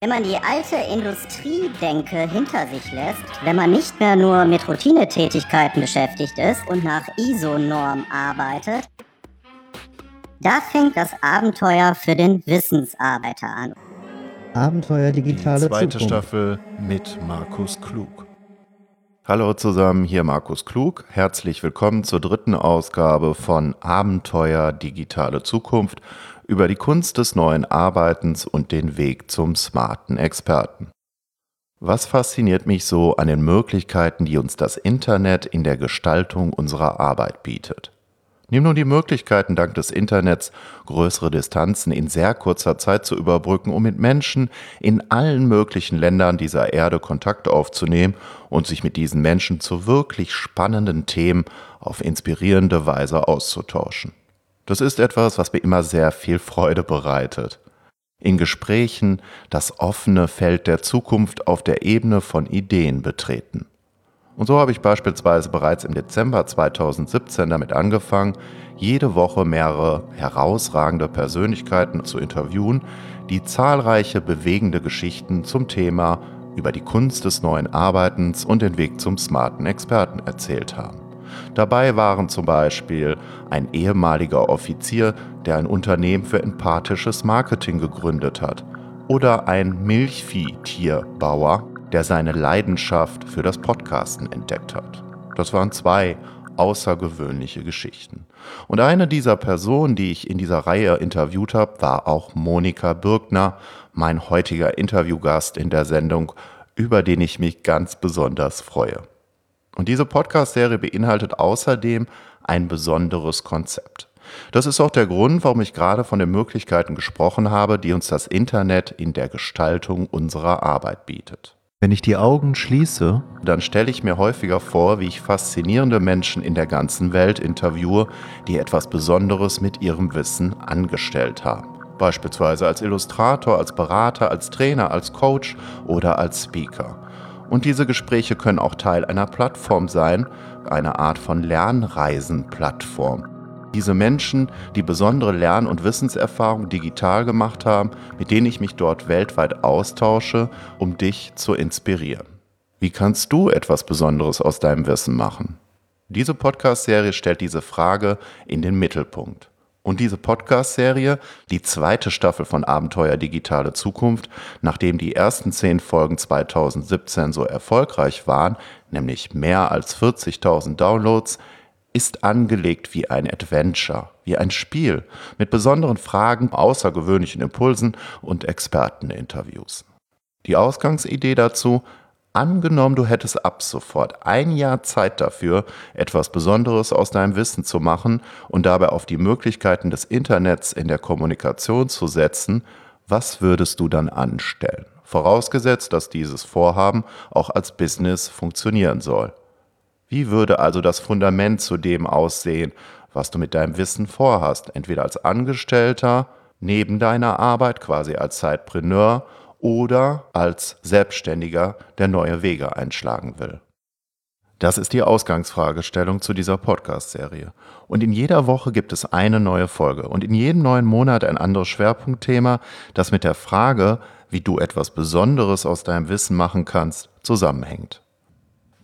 Wenn man die alte Industriedenke hinter sich lässt, wenn man nicht mehr nur mit Routinetätigkeiten beschäftigt ist und nach ISO-Norm arbeitet, da fängt das Abenteuer für den Wissensarbeiter an. Abenteuer digitale Die zweite Zukunft. Staffel mit Markus Klug. Hallo zusammen, hier Markus Klug. Herzlich willkommen zur dritten Ausgabe von Abenteuer digitale Zukunft über die Kunst des neuen Arbeitens und den Weg zum smarten Experten. Was fasziniert mich so an den Möglichkeiten, die uns das Internet in der Gestaltung unserer Arbeit bietet? Nimm nun die Möglichkeiten, dank des Internets größere Distanzen in sehr kurzer Zeit zu überbrücken, um mit Menschen in allen möglichen Ländern dieser Erde Kontakt aufzunehmen und sich mit diesen Menschen zu wirklich spannenden Themen auf inspirierende Weise auszutauschen. Das ist etwas, was mir immer sehr viel Freude bereitet. In Gesprächen das offene Feld der Zukunft auf der Ebene von Ideen betreten. Und so habe ich beispielsweise bereits im Dezember 2017 damit angefangen, jede Woche mehrere herausragende Persönlichkeiten zu interviewen, die zahlreiche bewegende Geschichten zum Thema über die Kunst des neuen Arbeitens und den Weg zum smarten Experten erzählt haben. Dabei waren zum Beispiel ein ehemaliger Offizier, der ein Unternehmen für empathisches Marketing gegründet hat, oder ein Milchviehtierbauer, der seine Leidenschaft für das Podcasten entdeckt hat. Das waren zwei außergewöhnliche Geschichten. Und eine dieser Personen, die ich in dieser Reihe interviewt habe, war auch Monika Birkner, mein heutiger Interviewgast in der Sendung, über den ich mich ganz besonders freue. Und diese Podcast-Serie beinhaltet außerdem ein besonderes Konzept. Das ist auch der Grund, warum ich gerade von den Möglichkeiten gesprochen habe, die uns das Internet in der Gestaltung unserer Arbeit bietet. Wenn ich die Augen schließe, dann stelle ich mir häufiger vor, wie ich faszinierende Menschen in der ganzen Welt interviewe, die etwas Besonderes mit ihrem Wissen angestellt haben. Beispielsweise als Illustrator, als Berater, als Trainer, als Coach oder als Speaker. Und diese Gespräche können auch Teil einer Plattform sein, einer Art von Lernreisenplattform. Diese Menschen, die besondere Lern- und Wissenserfahrung digital gemacht haben, mit denen ich mich dort weltweit austausche, um dich zu inspirieren. Wie kannst du etwas Besonderes aus deinem Wissen machen? Diese Podcast-Serie stellt diese Frage in den Mittelpunkt. Und diese Podcast-Serie, die zweite Staffel von Abenteuer Digitale Zukunft, nachdem die ersten zehn Folgen 2017 so erfolgreich waren, nämlich mehr als 40.000 Downloads, ist angelegt wie ein Adventure, wie ein Spiel mit besonderen Fragen, außergewöhnlichen Impulsen und Experteninterviews. Die Ausgangsidee dazu, Angenommen, du hättest ab sofort ein Jahr Zeit dafür, etwas Besonderes aus deinem Wissen zu machen und dabei auf die Möglichkeiten des Internets in der Kommunikation zu setzen, was würdest du dann anstellen? Vorausgesetzt, dass dieses Vorhaben auch als Business funktionieren soll. Wie würde also das Fundament zu dem aussehen, was du mit deinem Wissen vorhast, entweder als Angestellter, neben deiner Arbeit, quasi als Zeitpreneur oder als Selbstständiger, der neue Wege einschlagen will? Das ist die Ausgangsfragestellung zu dieser Podcast-Serie. Und in jeder Woche gibt es eine neue Folge und in jedem neuen Monat ein anderes Schwerpunktthema, das mit der Frage, wie du etwas Besonderes aus deinem Wissen machen kannst, zusammenhängt.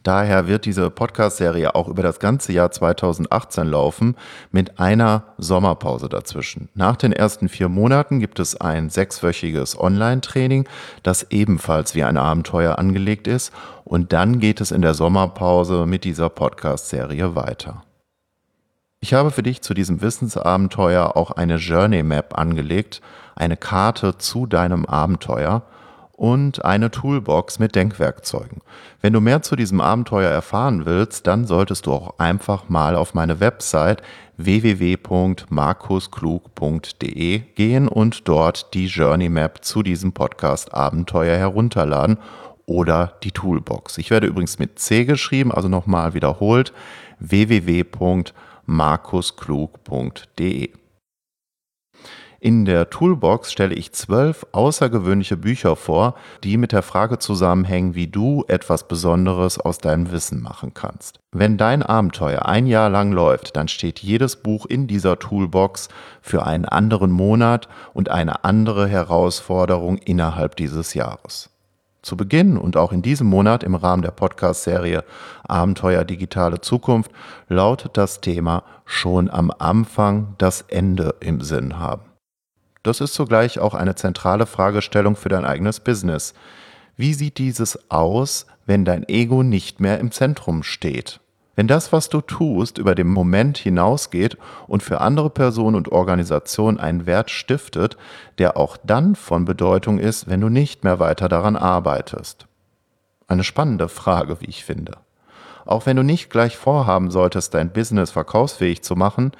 Daher wird diese Podcast-Serie auch über das ganze Jahr 2018 laufen, mit einer Sommerpause dazwischen. Nach den ersten vier Monaten gibt es ein sechswöchiges Online-Training, das ebenfalls wie ein Abenteuer angelegt ist. Und dann geht es in der Sommerpause mit dieser Podcast-Serie weiter. Ich habe für dich zu diesem Wissensabenteuer auch eine Journey Map angelegt, eine Karte zu deinem Abenteuer und eine Toolbox mit Denkwerkzeugen. Wenn du mehr zu diesem Abenteuer erfahren willst, dann solltest du auch einfach mal auf meine Website www.markusklug.de gehen und dort die Journey Map zu diesem Podcast Abenteuer herunterladen oder die Toolbox. Ich werde übrigens mit C geschrieben, also nochmal wiederholt www.markusklug.de. In der Toolbox stelle ich zwölf außergewöhnliche Bücher vor, die mit der Frage zusammenhängen, wie du etwas Besonderes aus deinem Wissen machen kannst. Wenn dein Abenteuer ein Jahr lang läuft, dann steht jedes Buch in dieser Toolbox für einen anderen Monat und eine andere Herausforderung innerhalb dieses Jahres. Zu Beginn und auch in diesem Monat im Rahmen der Podcast-Serie Abenteuer Digitale Zukunft lautet das Thema schon am Anfang das Ende im Sinn haben. Das ist zugleich auch eine zentrale Fragestellung für dein eigenes Business. Wie sieht dieses aus, wenn dein Ego nicht mehr im Zentrum steht? Wenn das, was du tust, über den Moment hinausgeht und für andere Personen und Organisationen einen Wert stiftet, der auch dann von Bedeutung ist, wenn du nicht mehr weiter daran arbeitest. Eine spannende Frage, wie ich finde. Auch wenn du nicht gleich vorhaben solltest, dein Business verkaufsfähig zu machen,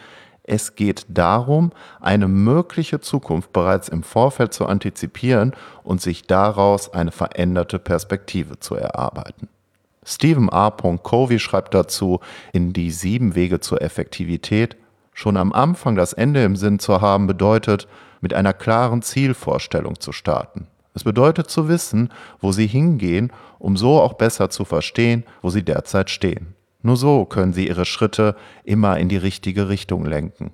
es geht darum, eine mögliche Zukunft bereits im Vorfeld zu antizipieren und sich daraus eine veränderte Perspektive zu erarbeiten. Stephen A. Covey schreibt dazu in die sieben Wege zur Effektivität, schon am Anfang das Ende im Sinn zu haben bedeutet, mit einer klaren Zielvorstellung zu starten. Es bedeutet zu wissen, wo sie hingehen, um so auch besser zu verstehen, wo sie derzeit stehen. Nur so können sie ihre Schritte immer in die richtige Richtung lenken.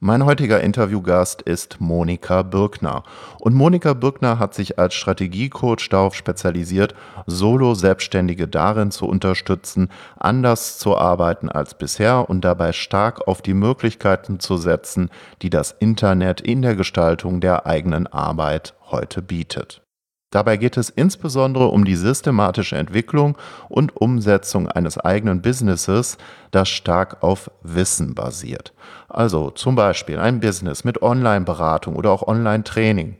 Mein heutiger Interviewgast ist Monika Birkner. Und Monika Birkner hat sich als Strategiecoach darauf spezialisiert, Solo-Selbstständige darin zu unterstützen, anders zu arbeiten als bisher und dabei stark auf die Möglichkeiten zu setzen, die das Internet in der Gestaltung der eigenen Arbeit heute bietet. Dabei geht es insbesondere um die systematische Entwicklung und Umsetzung eines eigenen Businesses, das stark auf Wissen basiert. Also zum Beispiel ein Business mit Online-Beratung oder auch Online-Training.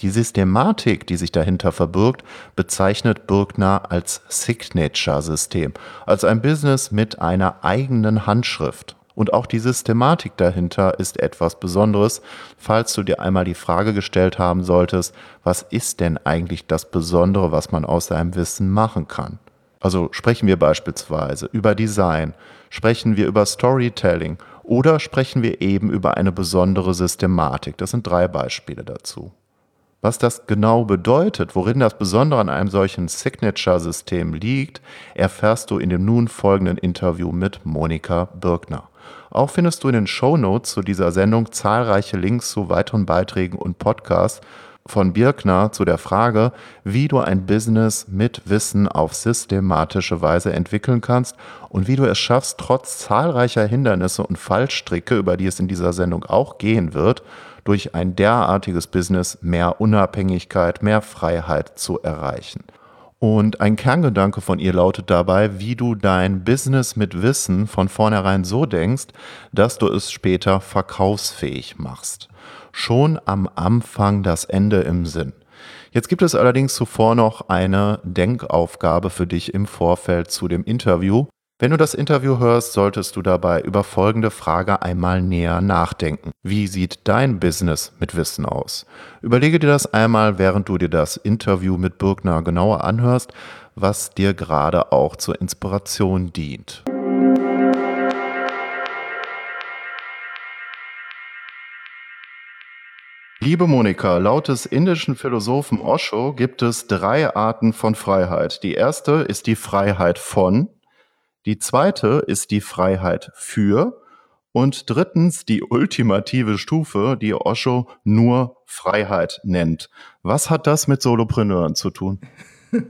Die Systematik, die sich dahinter verbirgt, bezeichnet Birkner als Signature-System, als ein Business mit einer eigenen Handschrift. Und auch die Systematik dahinter ist etwas Besonderes, falls du dir einmal die Frage gestellt haben solltest, was ist denn eigentlich das Besondere, was man aus seinem Wissen machen kann? Also sprechen wir beispielsweise über Design, sprechen wir über Storytelling oder sprechen wir eben über eine besondere Systematik. Das sind drei Beispiele dazu. Was das genau bedeutet, worin das Besondere an einem solchen Signature-System liegt, erfährst du in dem nun folgenden Interview mit Monika Birkner. Auch findest du in den Show Notes zu dieser Sendung zahlreiche Links zu weiteren Beiträgen und Podcasts von Birkner zu der Frage, wie du ein Business mit Wissen auf systematische Weise entwickeln kannst und wie du es schaffst, trotz zahlreicher Hindernisse und Fallstricke, über die es in dieser Sendung auch gehen wird, durch ein derartiges Business mehr Unabhängigkeit, mehr Freiheit zu erreichen. Und ein Kerngedanke von ihr lautet dabei, wie du dein Business mit Wissen von vornherein so denkst, dass du es später verkaufsfähig machst. Schon am Anfang das Ende im Sinn. Jetzt gibt es allerdings zuvor noch eine Denkaufgabe für dich im Vorfeld zu dem Interview. Wenn du das Interview hörst, solltest du dabei über folgende Frage einmal näher nachdenken. Wie sieht dein Business mit Wissen aus? Überlege dir das einmal, während du dir das Interview mit Birgner genauer anhörst, was dir gerade auch zur Inspiration dient. Liebe Monika, laut des indischen Philosophen Osho gibt es drei Arten von Freiheit. Die erste ist die Freiheit von, die zweite ist die Freiheit für und drittens die ultimative Stufe, die Osho nur Freiheit nennt. Was hat das mit Solopreneuren zu tun?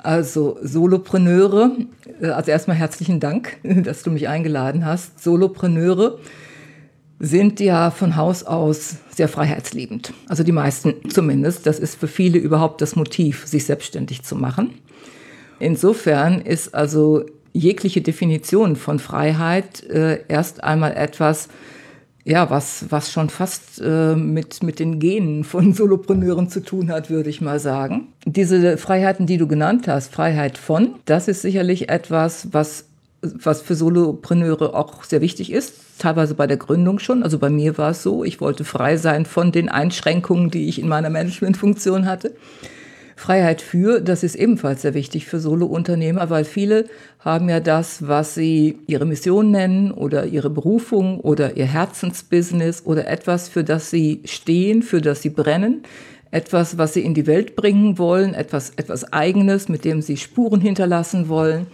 Also Solopreneure, äh, also erstmal herzlichen Dank, dass du mich eingeladen hast. Solopreneure sind ja von Haus aus sehr freiheitsliebend. Also die meisten zumindest. Das ist für viele überhaupt das Motiv, sich selbstständig zu machen. Insofern ist also jegliche Definition von Freiheit äh, erst einmal etwas, ja, was, was schon fast äh, mit, mit den Genen von Solopreneuren zu tun hat, würde ich mal sagen. Diese Freiheiten, die du genannt hast, Freiheit von, das ist sicherlich etwas, was, was für Solopreneure auch sehr wichtig ist, teilweise bei der Gründung schon. Also bei mir war es so, ich wollte frei sein von den Einschränkungen, die ich in meiner Managementfunktion hatte. Freiheit für, das ist ebenfalls sehr wichtig für Solo-Unternehmer, weil viele haben ja das, was sie ihre Mission nennen oder ihre Berufung oder ihr Herzensbusiness oder etwas, für das sie stehen, für das sie brennen, etwas, was sie in die Welt bringen wollen, etwas, etwas Eigenes, mit dem sie Spuren hinterlassen wollen.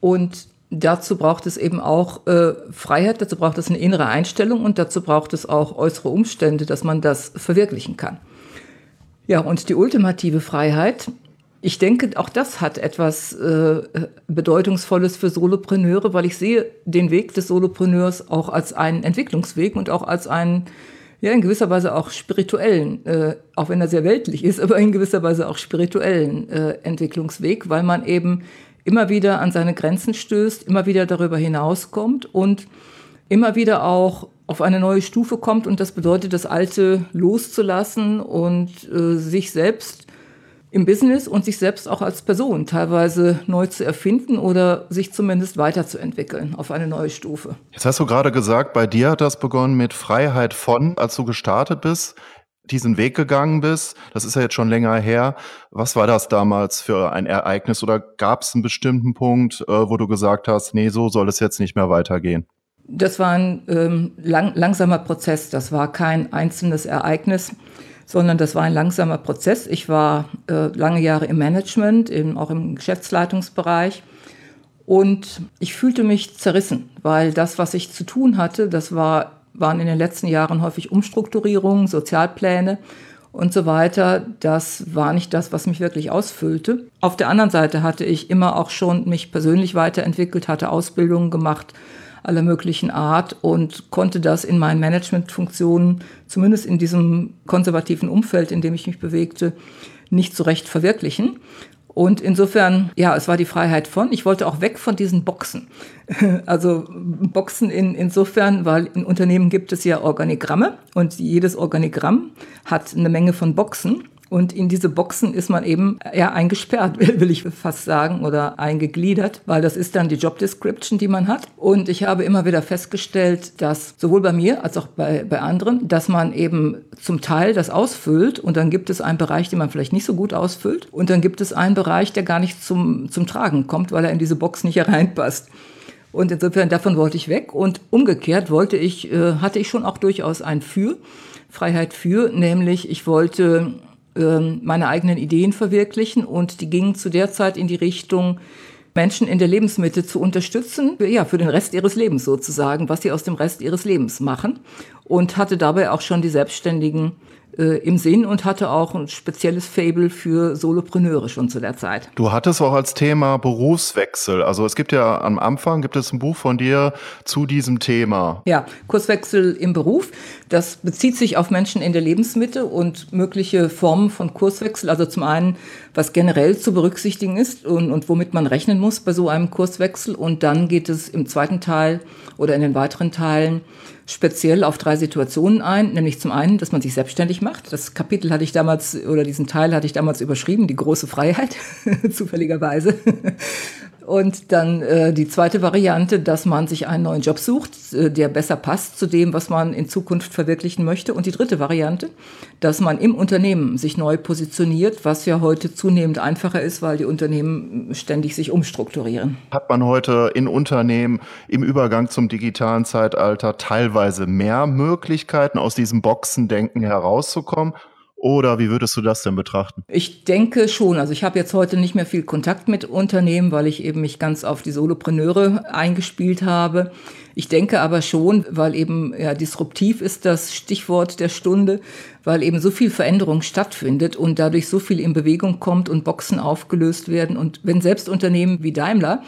Und dazu braucht es eben auch äh, Freiheit, dazu braucht es eine innere Einstellung und dazu braucht es auch äußere Umstände, dass man das verwirklichen kann. Ja, und die ultimative Freiheit, ich denke, auch das hat etwas äh, Bedeutungsvolles für Solopreneure, weil ich sehe den Weg des Solopreneurs auch als einen Entwicklungsweg und auch als einen, ja, in gewisser Weise auch spirituellen, äh, auch wenn er sehr weltlich ist, aber in gewisser Weise auch spirituellen äh, Entwicklungsweg, weil man eben immer wieder an seine Grenzen stößt, immer wieder darüber hinauskommt und immer wieder auch auf eine neue Stufe kommt und das bedeutet, das Alte loszulassen und äh, sich selbst im Business und sich selbst auch als Person teilweise neu zu erfinden oder sich zumindest weiterzuentwickeln auf eine neue Stufe. Jetzt hast du gerade gesagt, bei dir hat das begonnen mit Freiheit von, als du gestartet bist, diesen Weg gegangen bist. Das ist ja jetzt schon länger her. Was war das damals für ein Ereignis oder gab es einen bestimmten Punkt, äh, wo du gesagt hast, nee, so soll es jetzt nicht mehr weitergehen? Das war ein ähm, lang, langsamer Prozess. Das war kein einzelnes Ereignis, sondern das war ein langsamer Prozess. Ich war äh, lange Jahre im Management, im, auch im Geschäftsleitungsbereich. Und ich fühlte mich zerrissen, weil das, was ich zu tun hatte, das war, waren in den letzten Jahren häufig Umstrukturierungen, Sozialpläne und so weiter. Das war nicht das, was mich wirklich ausfüllte. Auf der anderen Seite hatte ich immer auch schon mich persönlich weiterentwickelt, hatte Ausbildungen gemacht, aller möglichen Art und konnte das in meinen Managementfunktionen, zumindest in diesem konservativen Umfeld, in dem ich mich bewegte, nicht so recht verwirklichen. Und insofern, ja, es war die Freiheit von. Ich wollte auch weg von diesen Boxen. Also Boxen in, insofern, weil in Unternehmen gibt es ja Organigramme und jedes Organigramm hat eine Menge von Boxen. Und in diese Boxen ist man eben ja eingesperrt, will ich fast sagen, oder eingegliedert, weil das ist dann die Job Description, die man hat. Und ich habe immer wieder festgestellt, dass sowohl bei mir als auch bei, bei anderen, dass man eben zum Teil das ausfüllt und dann gibt es einen Bereich, den man vielleicht nicht so gut ausfüllt und dann gibt es einen Bereich, der gar nicht zum, zum Tragen kommt, weil er in diese Box nicht hereinpasst. Und insofern davon wollte ich weg und umgekehrt wollte ich, äh, hatte ich schon auch durchaus ein Für, Freiheit für, nämlich ich wollte meine eigenen Ideen verwirklichen und die gingen zu der Zeit in die Richtung, Menschen in der Lebensmitte zu unterstützen, ja, für den Rest ihres Lebens sozusagen, was sie aus dem Rest ihres Lebens machen. Und hatte dabei auch schon die Selbstständigen äh, im Sinn und hatte auch ein spezielles Fable für Solopreneure schon zu der Zeit. Du hattest auch als Thema Berufswechsel. Also es gibt ja am Anfang gibt es ein Buch von dir zu diesem Thema. Ja, Kurswechsel im Beruf. Das bezieht sich auf Menschen in der Lebensmitte und mögliche Formen von Kurswechsel. Also zum einen, was generell zu berücksichtigen ist und, und womit man rechnen muss bei so einem Kurswechsel. Und dann geht es im zweiten Teil oder in den weiteren Teilen speziell auf drei Situationen ein, nämlich zum einen, dass man sich selbstständig macht. Das Kapitel hatte ich damals oder diesen Teil hatte ich damals überschrieben, die große Freiheit, zufälligerweise. Und dann äh, die zweite Variante, dass man sich einen neuen Job sucht, äh, der besser passt zu dem, was man in Zukunft verwirklichen möchte. Und die dritte Variante, dass man im Unternehmen sich neu positioniert, was ja heute zunehmend einfacher ist, weil die Unternehmen ständig sich umstrukturieren. Hat man heute in Unternehmen im Übergang zum digitalen Zeitalter teilweise mehr Möglichkeiten, aus diesem Boxendenken herauszukommen? Oder wie würdest du das denn betrachten? Ich denke schon. Also ich habe jetzt heute nicht mehr viel Kontakt mit Unternehmen, weil ich eben mich ganz auf die Solopreneure eingespielt habe. Ich denke aber schon, weil eben ja, disruptiv ist das Stichwort der Stunde, weil eben so viel Veränderung stattfindet und dadurch so viel in Bewegung kommt und Boxen aufgelöst werden. Und wenn selbst Unternehmen wie Daimler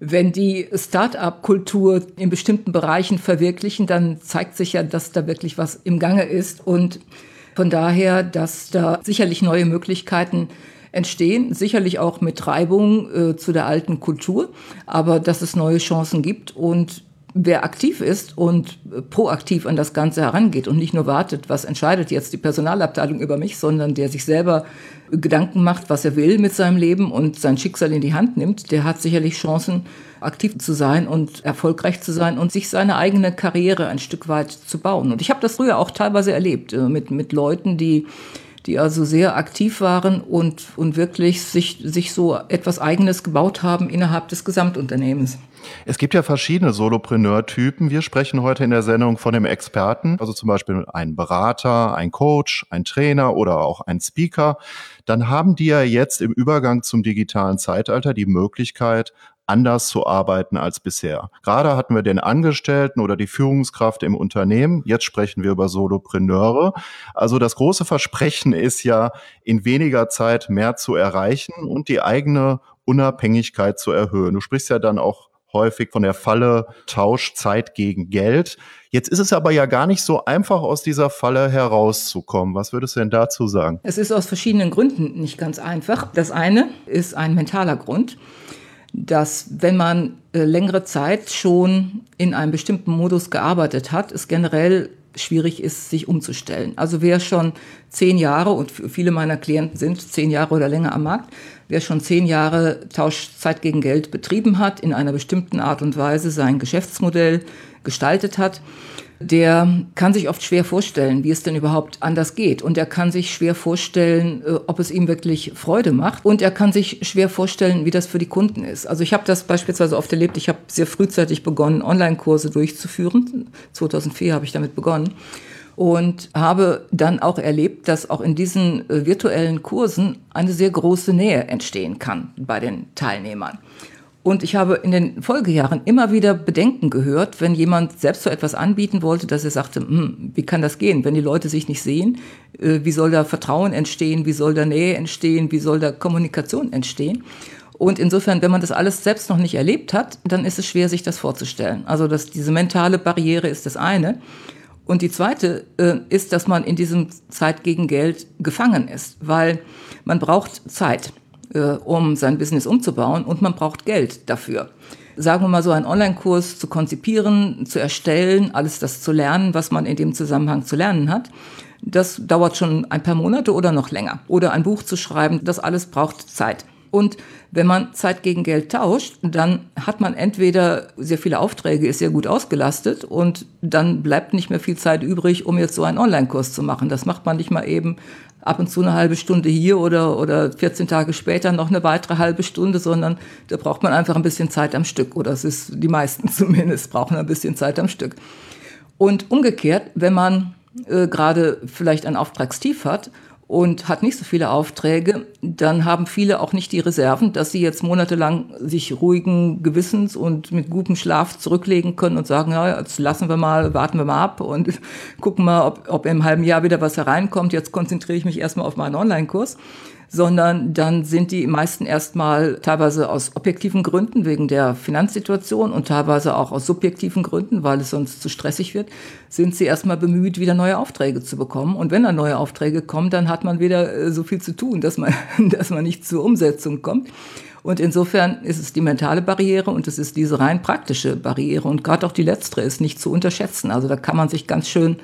wenn die Start-up-Kultur in bestimmten Bereichen verwirklichen, dann zeigt sich ja, dass da wirklich was im Gange ist. Und von daher, dass da sicherlich neue Möglichkeiten entstehen, sicherlich auch mit Reibung äh, zu der alten Kultur, aber dass es neue Chancen gibt und wer aktiv ist und äh, proaktiv an das Ganze herangeht und nicht nur wartet, was entscheidet jetzt die Personalabteilung über mich, sondern der sich selber Gedanken macht, was er will mit seinem Leben und sein Schicksal in die Hand nimmt, der hat sicherlich Chancen, aktiv zu sein und erfolgreich zu sein und sich seine eigene Karriere ein Stück weit zu bauen. Und ich habe das früher auch teilweise erlebt äh, mit, mit Leuten, die die also sehr aktiv waren und, und wirklich sich, sich so etwas Eigenes gebaut haben innerhalb des Gesamtunternehmens. Es gibt ja verschiedene Solopreneur-Typen. Wir sprechen heute in der Sendung von dem Experten, also zum Beispiel ein Berater, ein Coach, ein Trainer oder auch ein Speaker. Dann haben die ja jetzt im Übergang zum digitalen Zeitalter die Möglichkeit, anders zu arbeiten als bisher. Gerade hatten wir den Angestellten oder die Führungskraft im Unternehmen. Jetzt sprechen wir über Solopreneure. Also das große Versprechen ist ja, in weniger Zeit mehr zu erreichen und die eigene Unabhängigkeit zu erhöhen. Du sprichst ja dann auch häufig von der Falle Tausch Zeit gegen Geld. Jetzt ist es aber ja gar nicht so einfach, aus dieser Falle herauszukommen. Was würdest du denn dazu sagen? Es ist aus verschiedenen Gründen nicht ganz einfach. Das eine ist ein mentaler Grund, dass wenn man äh, längere Zeit schon in einem bestimmten Modus gearbeitet hat, es generell schwierig ist, sich umzustellen. Also wer schon zehn Jahre, und viele meiner Klienten sind zehn Jahre oder länger am Markt, wer schon zehn Jahre Tauschzeit gegen Geld betrieben hat, in einer bestimmten Art und Weise sein Geschäftsmodell gestaltet hat, der kann sich oft schwer vorstellen, wie es denn überhaupt anders geht. Und er kann sich schwer vorstellen, äh, ob es ihm wirklich Freude macht. Und er kann sich schwer vorstellen, wie das für die Kunden ist. Also ich habe das beispielsweise oft erlebt. Ich habe sehr frühzeitig begonnen, Online-Kurse durchzuführen. 2004 habe ich damit begonnen. Und habe dann auch erlebt, dass auch in diesen äh, virtuellen Kursen eine sehr große Nähe entstehen kann bei den Teilnehmern. Und ich habe in den Folgejahren immer wieder Bedenken gehört, wenn jemand selbst so etwas anbieten wollte, dass er sagte, hm, wie kann das gehen, wenn die Leute sich nicht sehen? Äh, wie soll da Vertrauen entstehen? Wie soll da Nähe entstehen? Wie soll da Kommunikation entstehen? Und insofern, wenn man das alles selbst noch nicht erlebt hat, dann ist es schwer, sich das vorzustellen. Also dass diese mentale Barriere ist das eine. Und die zweite äh, ist, dass man in diesem Zeit gegen Geld gefangen ist, weil man braucht Zeit äh, um sein Business umzubauen und man braucht Geld dafür. Sagen wir mal so, einen Online-Kurs zu konzipieren, zu erstellen, alles das zu lernen, was man in dem Zusammenhang zu lernen hat. Das dauert schon ein paar Monate oder noch länger. Oder ein Buch zu schreiben, das alles braucht Zeit. Und wenn man Zeit gegen Geld tauscht, dann hat man entweder sehr viele Aufträge, ist sehr gut ausgelastet und dann bleibt nicht mehr viel Zeit übrig, um jetzt so einen Online-Kurs zu machen. Das macht man nicht mal eben ab und zu eine halbe Stunde hier oder, oder 14 Tage später noch eine weitere halbe Stunde, sondern da braucht man einfach ein bisschen Zeit am Stück. Oder es ist, die meisten zumindest brauchen ein bisschen Zeit am Stück. Und umgekehrt, wenn man äh, gerade vielleicht ein Auftragstief hat und hat nicht so viele Aufträge, dann haben viele auch nicht die Reserven, dass sie jetzt monatelang sich ruhigen Gewissens und mit gutem Schlaf zurücklegen können und sagen, ja, jetzt lassen wir mal, warten wir mal ab und gucken mal, ob, ob im halben Jahr wieder was hereinkommt. Jetzt konzentriere ich mich erstmal auf meinen Online-Kurs sondern dann sind die meisten erstmal teilweise aus objektiven Gründen wegen der Finanzsituation und teilweise auch aus subjektiven Gründen, weil es sonst zu stressig wird, sind sie erstmal bemüht, wieder neue Aufträge zu bekommen. Und wenn dann neue Aufträge kommen, dann hat man wieder äh, so viel zu tun, dass man, dass man nicht zur Umsetzung kommt. Und insofern ist es die mentale Barriere und es ist diese rein praktische Barriere. Und gerade auch die letztere ist nicht zu unterschätzen. Also da kann man sich ganz schön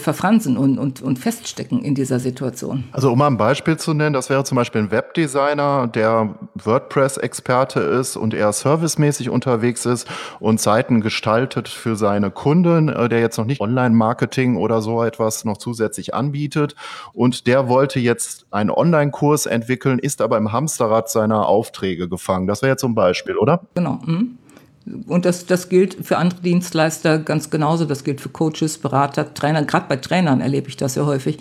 verfransen und, und, und feststecken in dieser Situation. Also um mal ein Beispiel zu nennen, das wäre zum Beispiel ein Webdesigner, der WordPress-Experte ist und eher servicemäßig unterwegs ist und Seiten gestaltet für seine Kunden, äh, der jetzt noch nicht Online-Marketing oder so etwas noch zusätzlich anbietet. Und der wollte jetzt einen Online-Kurs entwickeln, ist aber im Hamsterrad seiner Aufträge gefangen. Das wäre jetzt zum Beispiel, oder? Genau. Mhm. Und das, das gilt für andere Dienstleister ganz genauso. Das gilt für Coaches, Berater, Trainer. Gerade bei Trainern erlebe ich das ja häufig,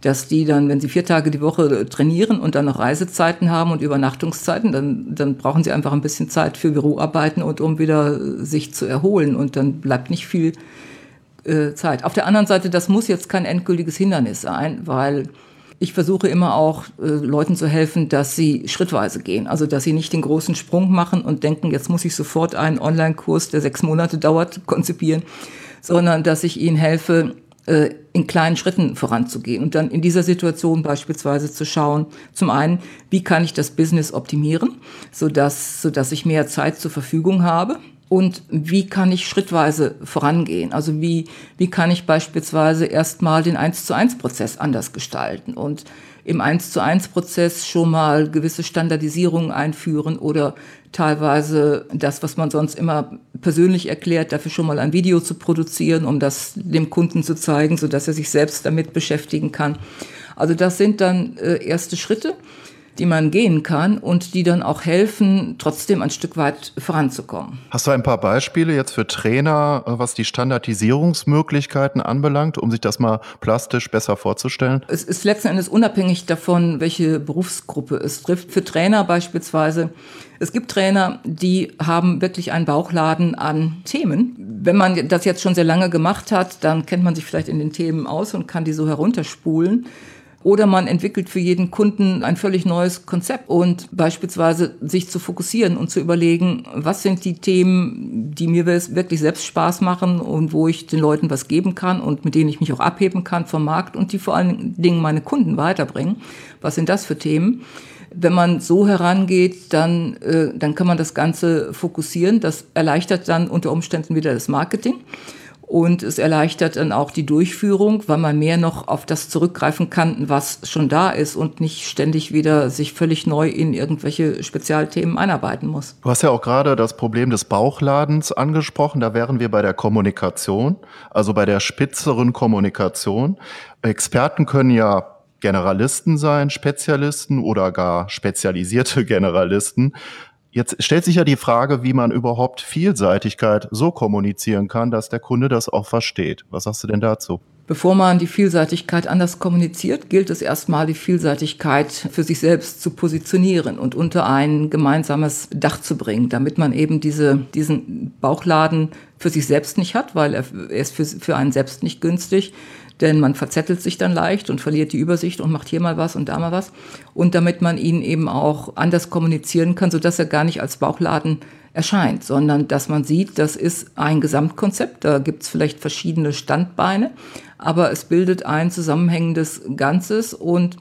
dass die dann, wenn sie vier Tage die Woche trainieren und dann noch Reisezeiten haben und Übernachtungszeiten, dann, dann brauchen sie einfach ein bisschen Zeit für Büroarbeiten und um wieder sich zu erholen. Und dann bleibt nicht viel äh, Zeit. Auf der anderen Seite, das muss jetzt kein endgültiges Hindernis sein, weil ich versuche immer auch äh, Leuten zu helfen, dass sie schrittweise gehen. Also, dass sie nicht den großen Sprung machen und denken, jetzt muss ich sofort einen Online-Kurs, der sechs Monate dauert, konzipieren, sondern dass ich ihnen helfe, äh, in kleinen Schritten voranzugehen und dann in dieser Situation beispielsweise zu schauen, zum einen, wie kann ich das Business optimieren, sodass, sodass ich mehr Zeit zur Verfügung habe, und wie kann ich schrittweise vorangehen? Also wie, wie kann ich beispielsweise erstmal den 1 zu 1 Prozess anders gestalten und im 1 zu 1 Prozess schon mal gewisse Standardisierungen einführen oder teilweise das, was man sonst immer persönlich erklärt, dafür schon mal ein Video zu produzieren, um das dem Kunden zu zeigen, so dass er sich selbst damit beschäftigen kann. Also das sind dann äh, erste Schritte die man gehen kann und die dann auch helfen, trotzdem ein Stück weit voranzukommen. Hast du ein paar Beispiele jetzt für Trainer, äh, was die Standardisierungsmöglichkeiten anbelangt, um sich das mal plastisch besser vorzustellen? Es ist letzten Endes unabhängig davon, welche Berufsgruppe es trifft. Für Trainer beispielsweise es gibt Trainer, die haben wirklich einen Bauchladen an Themen. Wenn man das jetzt schon sehr lange gemacht hat, dann kennt man sich vielleicht in den Themen aus und kann die so herunterspulen. Oder man entwickelt für jeden Kunden ein völlig neues Konzept und beispielsweise sich zu fokussieren und zu überlegen, was sind die Themen, die mir wirklich selbst Spaß machen und wo ich den Leuten was geben kann und mit denen ich mich auch abheben kann vom Markt und die vor allen Dingen meine Kunden weiterbringen. Was sind das für Themen? Wenn man so herangeht, dann, äh, dann kann man das Ganze fokussieren. Das erleichtert dann unter Umständen wieder das Marketing. Und es erleichtert dann auch die Durchführung, weil man mehr noch auf das zurückgreifen kann, was schon da ist und nicht ständig wieder sich völlig neu in irgendwelche Spezialthemen einarbeiten muss. Du hast ja auch gerade das Problem des Bauchladens angesprochen. Da wären wir bei der Kommunikation, also bei der spitzeren Kommunikation. Experten können ja Generalisten sein, Spezialisten oder gar spezialisierte Generalisten. Jetzt stellt sich ja die Frage, wie man überhaupt Vielseitigkeit so kommunizieren kann, dass der Kunde das auch versteht. Was sagst du denn dazu? Bevor man die Vielseitigkeit anders kommuniziert, gilt es erstmal, die Vielseitigkeit für sich selbst zu positionieren und unter ein gemeinsames Dach zu bringen, damit man eben diese, diesen Bauchladen für sich selbst nicht hat, weil er, ist für, für einen selbst nicht günstig denn man verzettelt sich dann leicht und verliert die Übersicht und macht hier mal was und da mal was. Und damit man ihn eben auch anders kommunizieren kann, sodass er gar nicht als Bauchladen erscheint, sondern dass man sieht, das ist ein Gesamtkonzept, da gibt es vielleicht verschiedene Standbeine, aber es bildet ein zusammenhängendes Ganzes und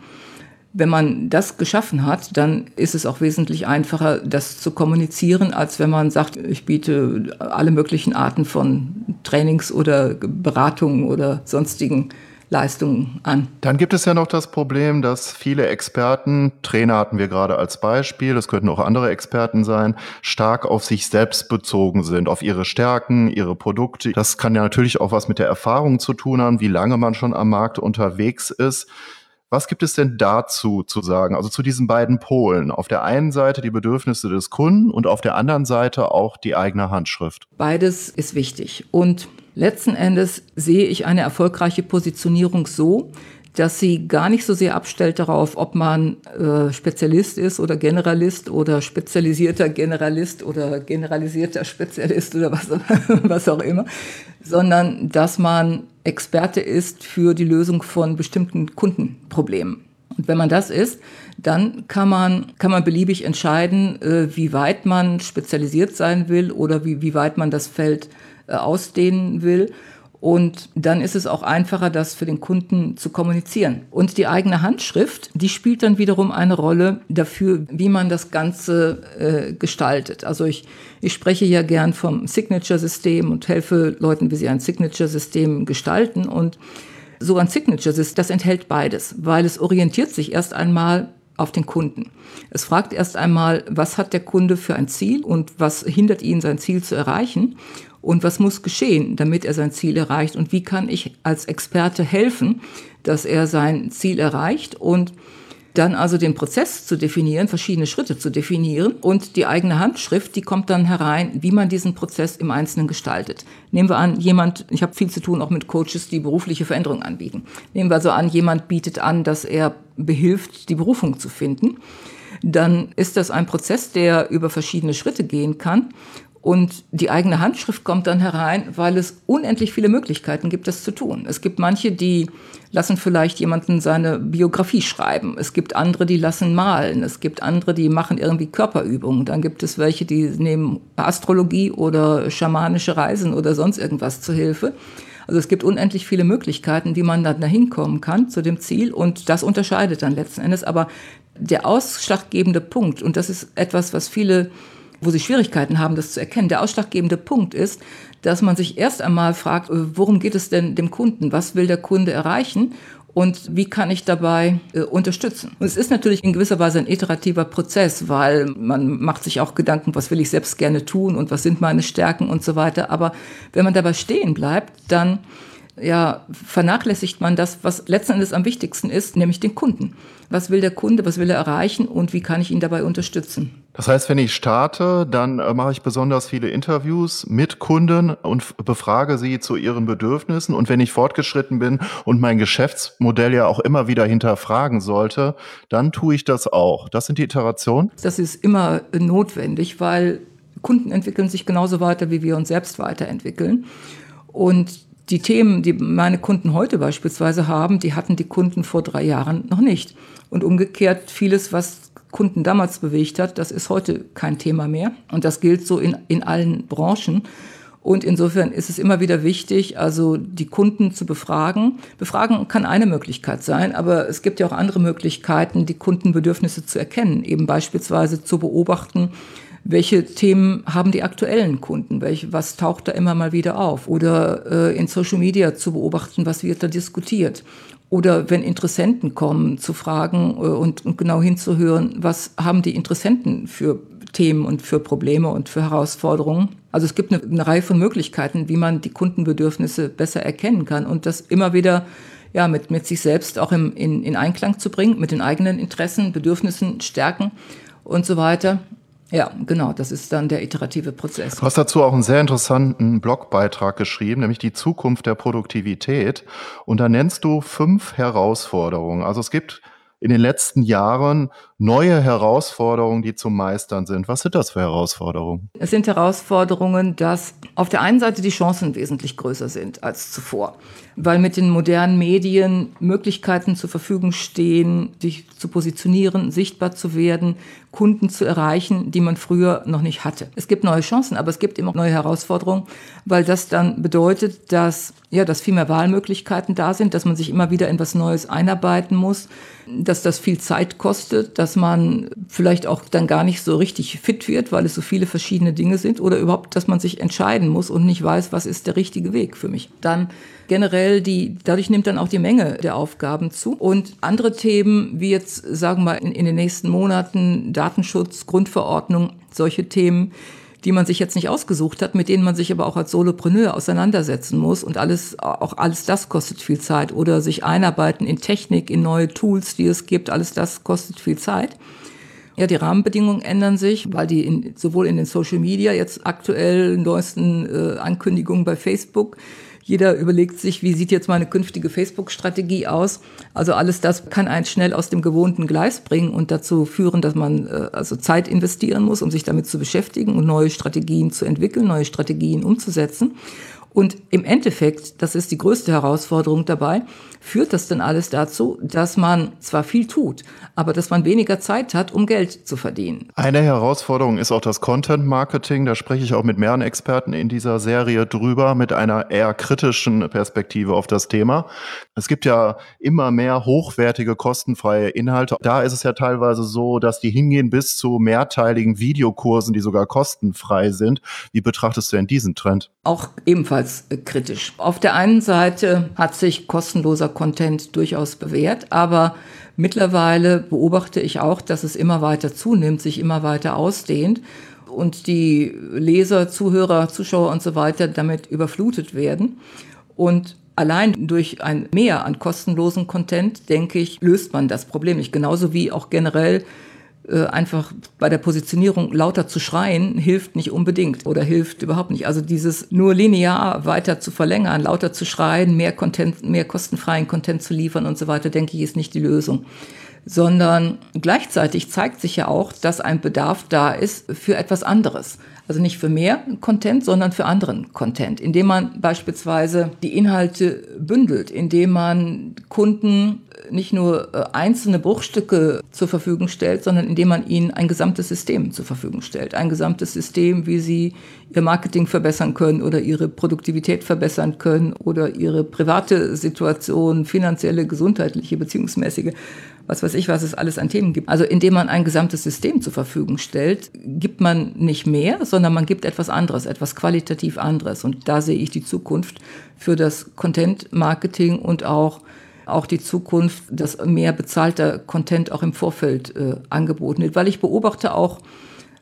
wenn man das geschaffen hat, dann ist es auch wesentlich einfacher, das zu kommunizieren, als wenn man sagt, ich biete alle möglichen Arten von Trainings oder Beratungen oder sonstigen Leistungen an. Dann gibt es ja noch das Problem, dass viele Experten, Trainer hatten wir gerade als Beispiel, es könnten auch andere Experten sein, stark auf sich selbst bezogen sind, auf ihre Stärken, ihre Produkte. Das kann ja natürlich auch was mit der Erfahrung zu tun haben, wie lange man schon am Markt unterwegs ist. Was gibt es denn dazu zu sagen, also zu diesen beiden Polen? Auf der einen Seite die Bedürfnisse des Kunden und auf der anderen Seite auch die eigene Handschrift. Beides ist wichtig. Und letzten Endes sehe ich eine erfolgreiche Positionierung so, dass sie gar nicht so sehr abstellt darauf, ob man äh, Spezialist ist oder Generalist oder spezialisierter Generalist oder generalisierter Spezialist oder was, was auch immer, sondern dass man Experte ist für die Lösung von bestimmten Kundenproblemen. Und wenn man das ist, dann kann man, kann man beliebig entscheiden, äh, wie weit man spezialisiert sein will oder wie, wie weit man das Feld äh, ausdehnen will. Und dann ist es auch einfacher, das für den Kunden zu kommunizieren. Und die eigene Handschrift, die spielt dann wiederum eine Rolle dafür, wie man das Ganze äh, gestaltet. Also ich, ich spreche ja gern vom Signature-System und helfe Leuten, wie sie ein Signature-System gestalten. Und so ein Signature-System, das enthält beides, weil es orientiert sich erst einmal auf den Kunden. Es fragt erst einmal, was hat der Kunde für ein Ziel und was hindert ihn, sein Ziel zu erreichen und was muss geschehen, damit er sein Ziel erreicht und wie kann ich als Experte helfen, dass er sein Ziel erreicht und dann also den Prozess zu definieren, verschiedene Schritte zu definieren und die eigene Handschrift, die kommt dann herein, wie man diesen Prozess im Einzelnen gestaltet. Nehmen wir an, jemand, ich habe viel zu tun auch mit Coaches, die berufliche Veränderungen anbieten. Nehmen wir so an, jemand bietet an, dass er behilft, die Berufung zu finden. Dann ist das ein Prozess, der über verschiedene Schritte gehen kann und die eigene Handschrift kommt dann herein, weil es unendlich viele Möglichkeiten gibt, das zu tun. Es gibt manche, die lassen vielleicht jemanden seine Biografie schreiben. Es gibt andere, die lassen malen. Es gibt andere, die machen irgendwie Körperübungen. Dann gibt es welche, die nehmen Astrologie oder schamanische Reisen oder sonst irgendwas zur Hilfe. Also es gibt unendlich viele Möglichkeiten, wie man dann dahin kommen kann zu dem Ziel. Und das unterscheidet dann letzten Endes. Aber der ausschlaggebende Punkt, und das ist etwas, was viele wo sie Schwierigkeiten haben, das zu erkennen. Der ausschlaggebende Punkt ist, dass man sich erst einmal fragt, äh, worum geht es denn dem Kunden? Was will der Kunde erreichen? Und wie kann ich dabei äh, unterstützen? Und es ist natürlich in gewisser Weise ein iterativer Prozess, weil man macht sich auch Gedanken, was will ich selbst gerne tun und was sind meine Stärken und so weiter. Aber wenn man dabei stehen bleibt, dann ja, vernachlässigt man das, was letzten Endes am wichtigsten ist, nämlich den Kunden. Was will der Kunde, was will er erreichen und wie kann ich ihn dabei unterstützen? Das heißt, wenn ich starte, dann äh, mache ich besonders viele Interviews mit Kunden und befrage sie zu ihren Bedürfnissen. Und wenn ich fortgeschritten bin und mein Geschäftsmodell ja auch immer wieder hinterfragen sollte, dann tue ich das auch. Das sind die Iterationen? Das ist immer notwendig, weil Kunden entwickeln sich genauso weiter, wie wir uns selbst weiterentwickeln. Und die Themen, die meine Kunden heute beispielsweise haben, die hatten die Kunden vor drei Jahren noch nicht. Und umgekehrt, vieles, was Kunden damals bewegt hat, das ist heute kein Thema mehr. Und das gilt so in, in allen Branchen. Und insofern ist es immer wieder wichtig, also die Kunden zu befragen. Befragen kann eine Möglichkeit sein, aber es gibt ja auch andere Möglichkeiten, die Kundenbedürfnisse zu erkennen. Eben beispielsweise zu beobachten, welche Themen haben die aktuellen Kunden, welche, was taucht da immer mal wieder auf oder äh, in Social Media zu beobachten, was wird da diskutiert oder wenn Interessenten kommen, zu fragen äh, und, und genau hinzuhören, was haben die Interessenten für Themen und für Probleme und für Herausforderungen. Also es gibt eine, eine Reihe von Möglichkeiten, wie man die Kundenbedürfnisse besser erkennen kann und das immer wieder ja, mit, mit sich selbst auch im, in, in Einklang zu bringen, mit den eigenen Interessen, Bedürfnissen, Stärken und so weiter. Ja, genau, das ist dann der iterative Prozess. Du hast dazu auch einen sehr interessanten Blogbeitrag geschrieben, nämlich die Zukunft der Produktivität. Und da nennst du fünf Herausforderungen. Also es gibt in den letzten Jahren neue Herausforderungen, die zu meistern sind. Was sind das für Herausforderungen? Es sind Herausforderungen, dass auf der einen Seite die Chancen wesentlich größer sind als zuvor, weil mit den modernen Medien Möglichkeiten zur Verfügung stehen, sich zu positionieren, sichtbar zu werden, Kunden zu erreichen, die man früher noch nicht hatte. Es gibt neue Chancen, aber es gibt immer neue Herausforderungen, weil das dann bedeutet, dass ja, dass viel mehr Wahlmöglichkeiten da sind, dass man sich immer wieder in was Neues einarbeiten muss, dass das viel Zeit kostet, dass man vielleicht auch dann gar nicht so richtig fit wird, weil es so viele verschiedene Dinge sind oder überhaupt, dass man sich entscheiden muss und nicht weiß, was ist der richtige Weg für mich. Dann generell die, dadurch nimmt dann auch die Menge der Aufgaben zu und andere Themen, wie jetzt, sagen wir mal, in, in den nächsten Monaten Datenschutz, Grundverordnung, solche Themen, die man sich jetzt nicht ausgesucht hat, mit denen man sich aber auch als Solopreneur auseinandersetzen muss. Und alles, auch alles das kostet viel Zeit. Oder sich einarbeiten in Technik, in neue Tools, die es gibt, alles das kostet viel Zeit. Ja, die Rahmenbedingungen ändern sich, weil die in, sowohl in den Social Media jetzt aktuell neuesten äh, Ankündigungen bei Facebook jeder überlegt sich, wie sieht jetzt meine künftige Facebook-Strategie aus. Also alles das kann einen schnell aus dem gewohnten Gleis bringen und dazu führen, dass man äh, also Zeit investieren muss, um sich damit zu beschäftigen und neue Strategien zu entwickeln, neue Strategien umzusetzen. Und im Endeffekt, das ist die größte Herausforderung dabei, führt das denn alles dazu, dass man zwar viel tut, aber dass man weniger Zeit hat, um Geld zu verdienen. Eine Herausforderung ist auch das Content Marketing. Da spreche ich auch mit mehreren Experten in dieser Serie drüber, mit einer eher kritischen Perspektive auf das Thema. Es gibt ja immer mehr hochwertige, kostenfreie Inhalte. Da ist es ja teilweise so, dass die hingehen bis zu mehrteiligen Videokursen, die sogar kostenfrei sind. Wie betrachtest du denn diesen Trend? Auch ebenfalls äh, kritisch. Auf der einen Seite hat sich kostenloser Content durchaus bewährt, aber mittlerweile beobachte ich auch, dass es immer weiter zunimmt, sich immer weiter ausdehnt und die Leser, Zuhörer, Zuschauer und so weiter damit überflutet werden. Und allein durch ein Mehr an kostenlosen Content, denke ich, löst man das Problem nicht. Genauso wie auch generell einfach bei der Positionierung lauter zu schreien, hilft nicht unbedingt oder hilft überhaupt nicht. Also dieses nur linear weiter zu verlängern, lauter zu schreien, mehr Content, mehr kostenfreien Content zu liefern und so weiter, denke ich, ist nicht die Lösung. Sondern gleichzeitig zeigt sich ja auch, dass ein Bedarf da ist für etwas anderes. Also nicht für mehr Content, sondern für anderen Content, indem man beispielsweise die Inhalte bündelt, indem man Kunden nicht nur äh, einzelne Bruchstücke zur Verfügung stellt, sondern indem man ihnen ein gesamtes System zur Verfügung stellt. Ein gesamtes System, wie sie ihr Marketing verbessern können oder ihre Produktivität verbessern können oder ihre private Situation, finanzielle, gesundheitliche, beziehungsmäßige was weiß ich, was es alles an Themen gibt. Also indem man ein gesamtes System zur Verfügung stellt, gibt man nicht mehr, sondern man gibt etwas anderes, etwas qualitativ anderes. Und da sehe ich die Zukunft für das Content-Marketing und auch auch die Zukunft, dass mehr bezahlter Content auch im Vorfeld äh, angeboten wird. Weil ich beobachte auch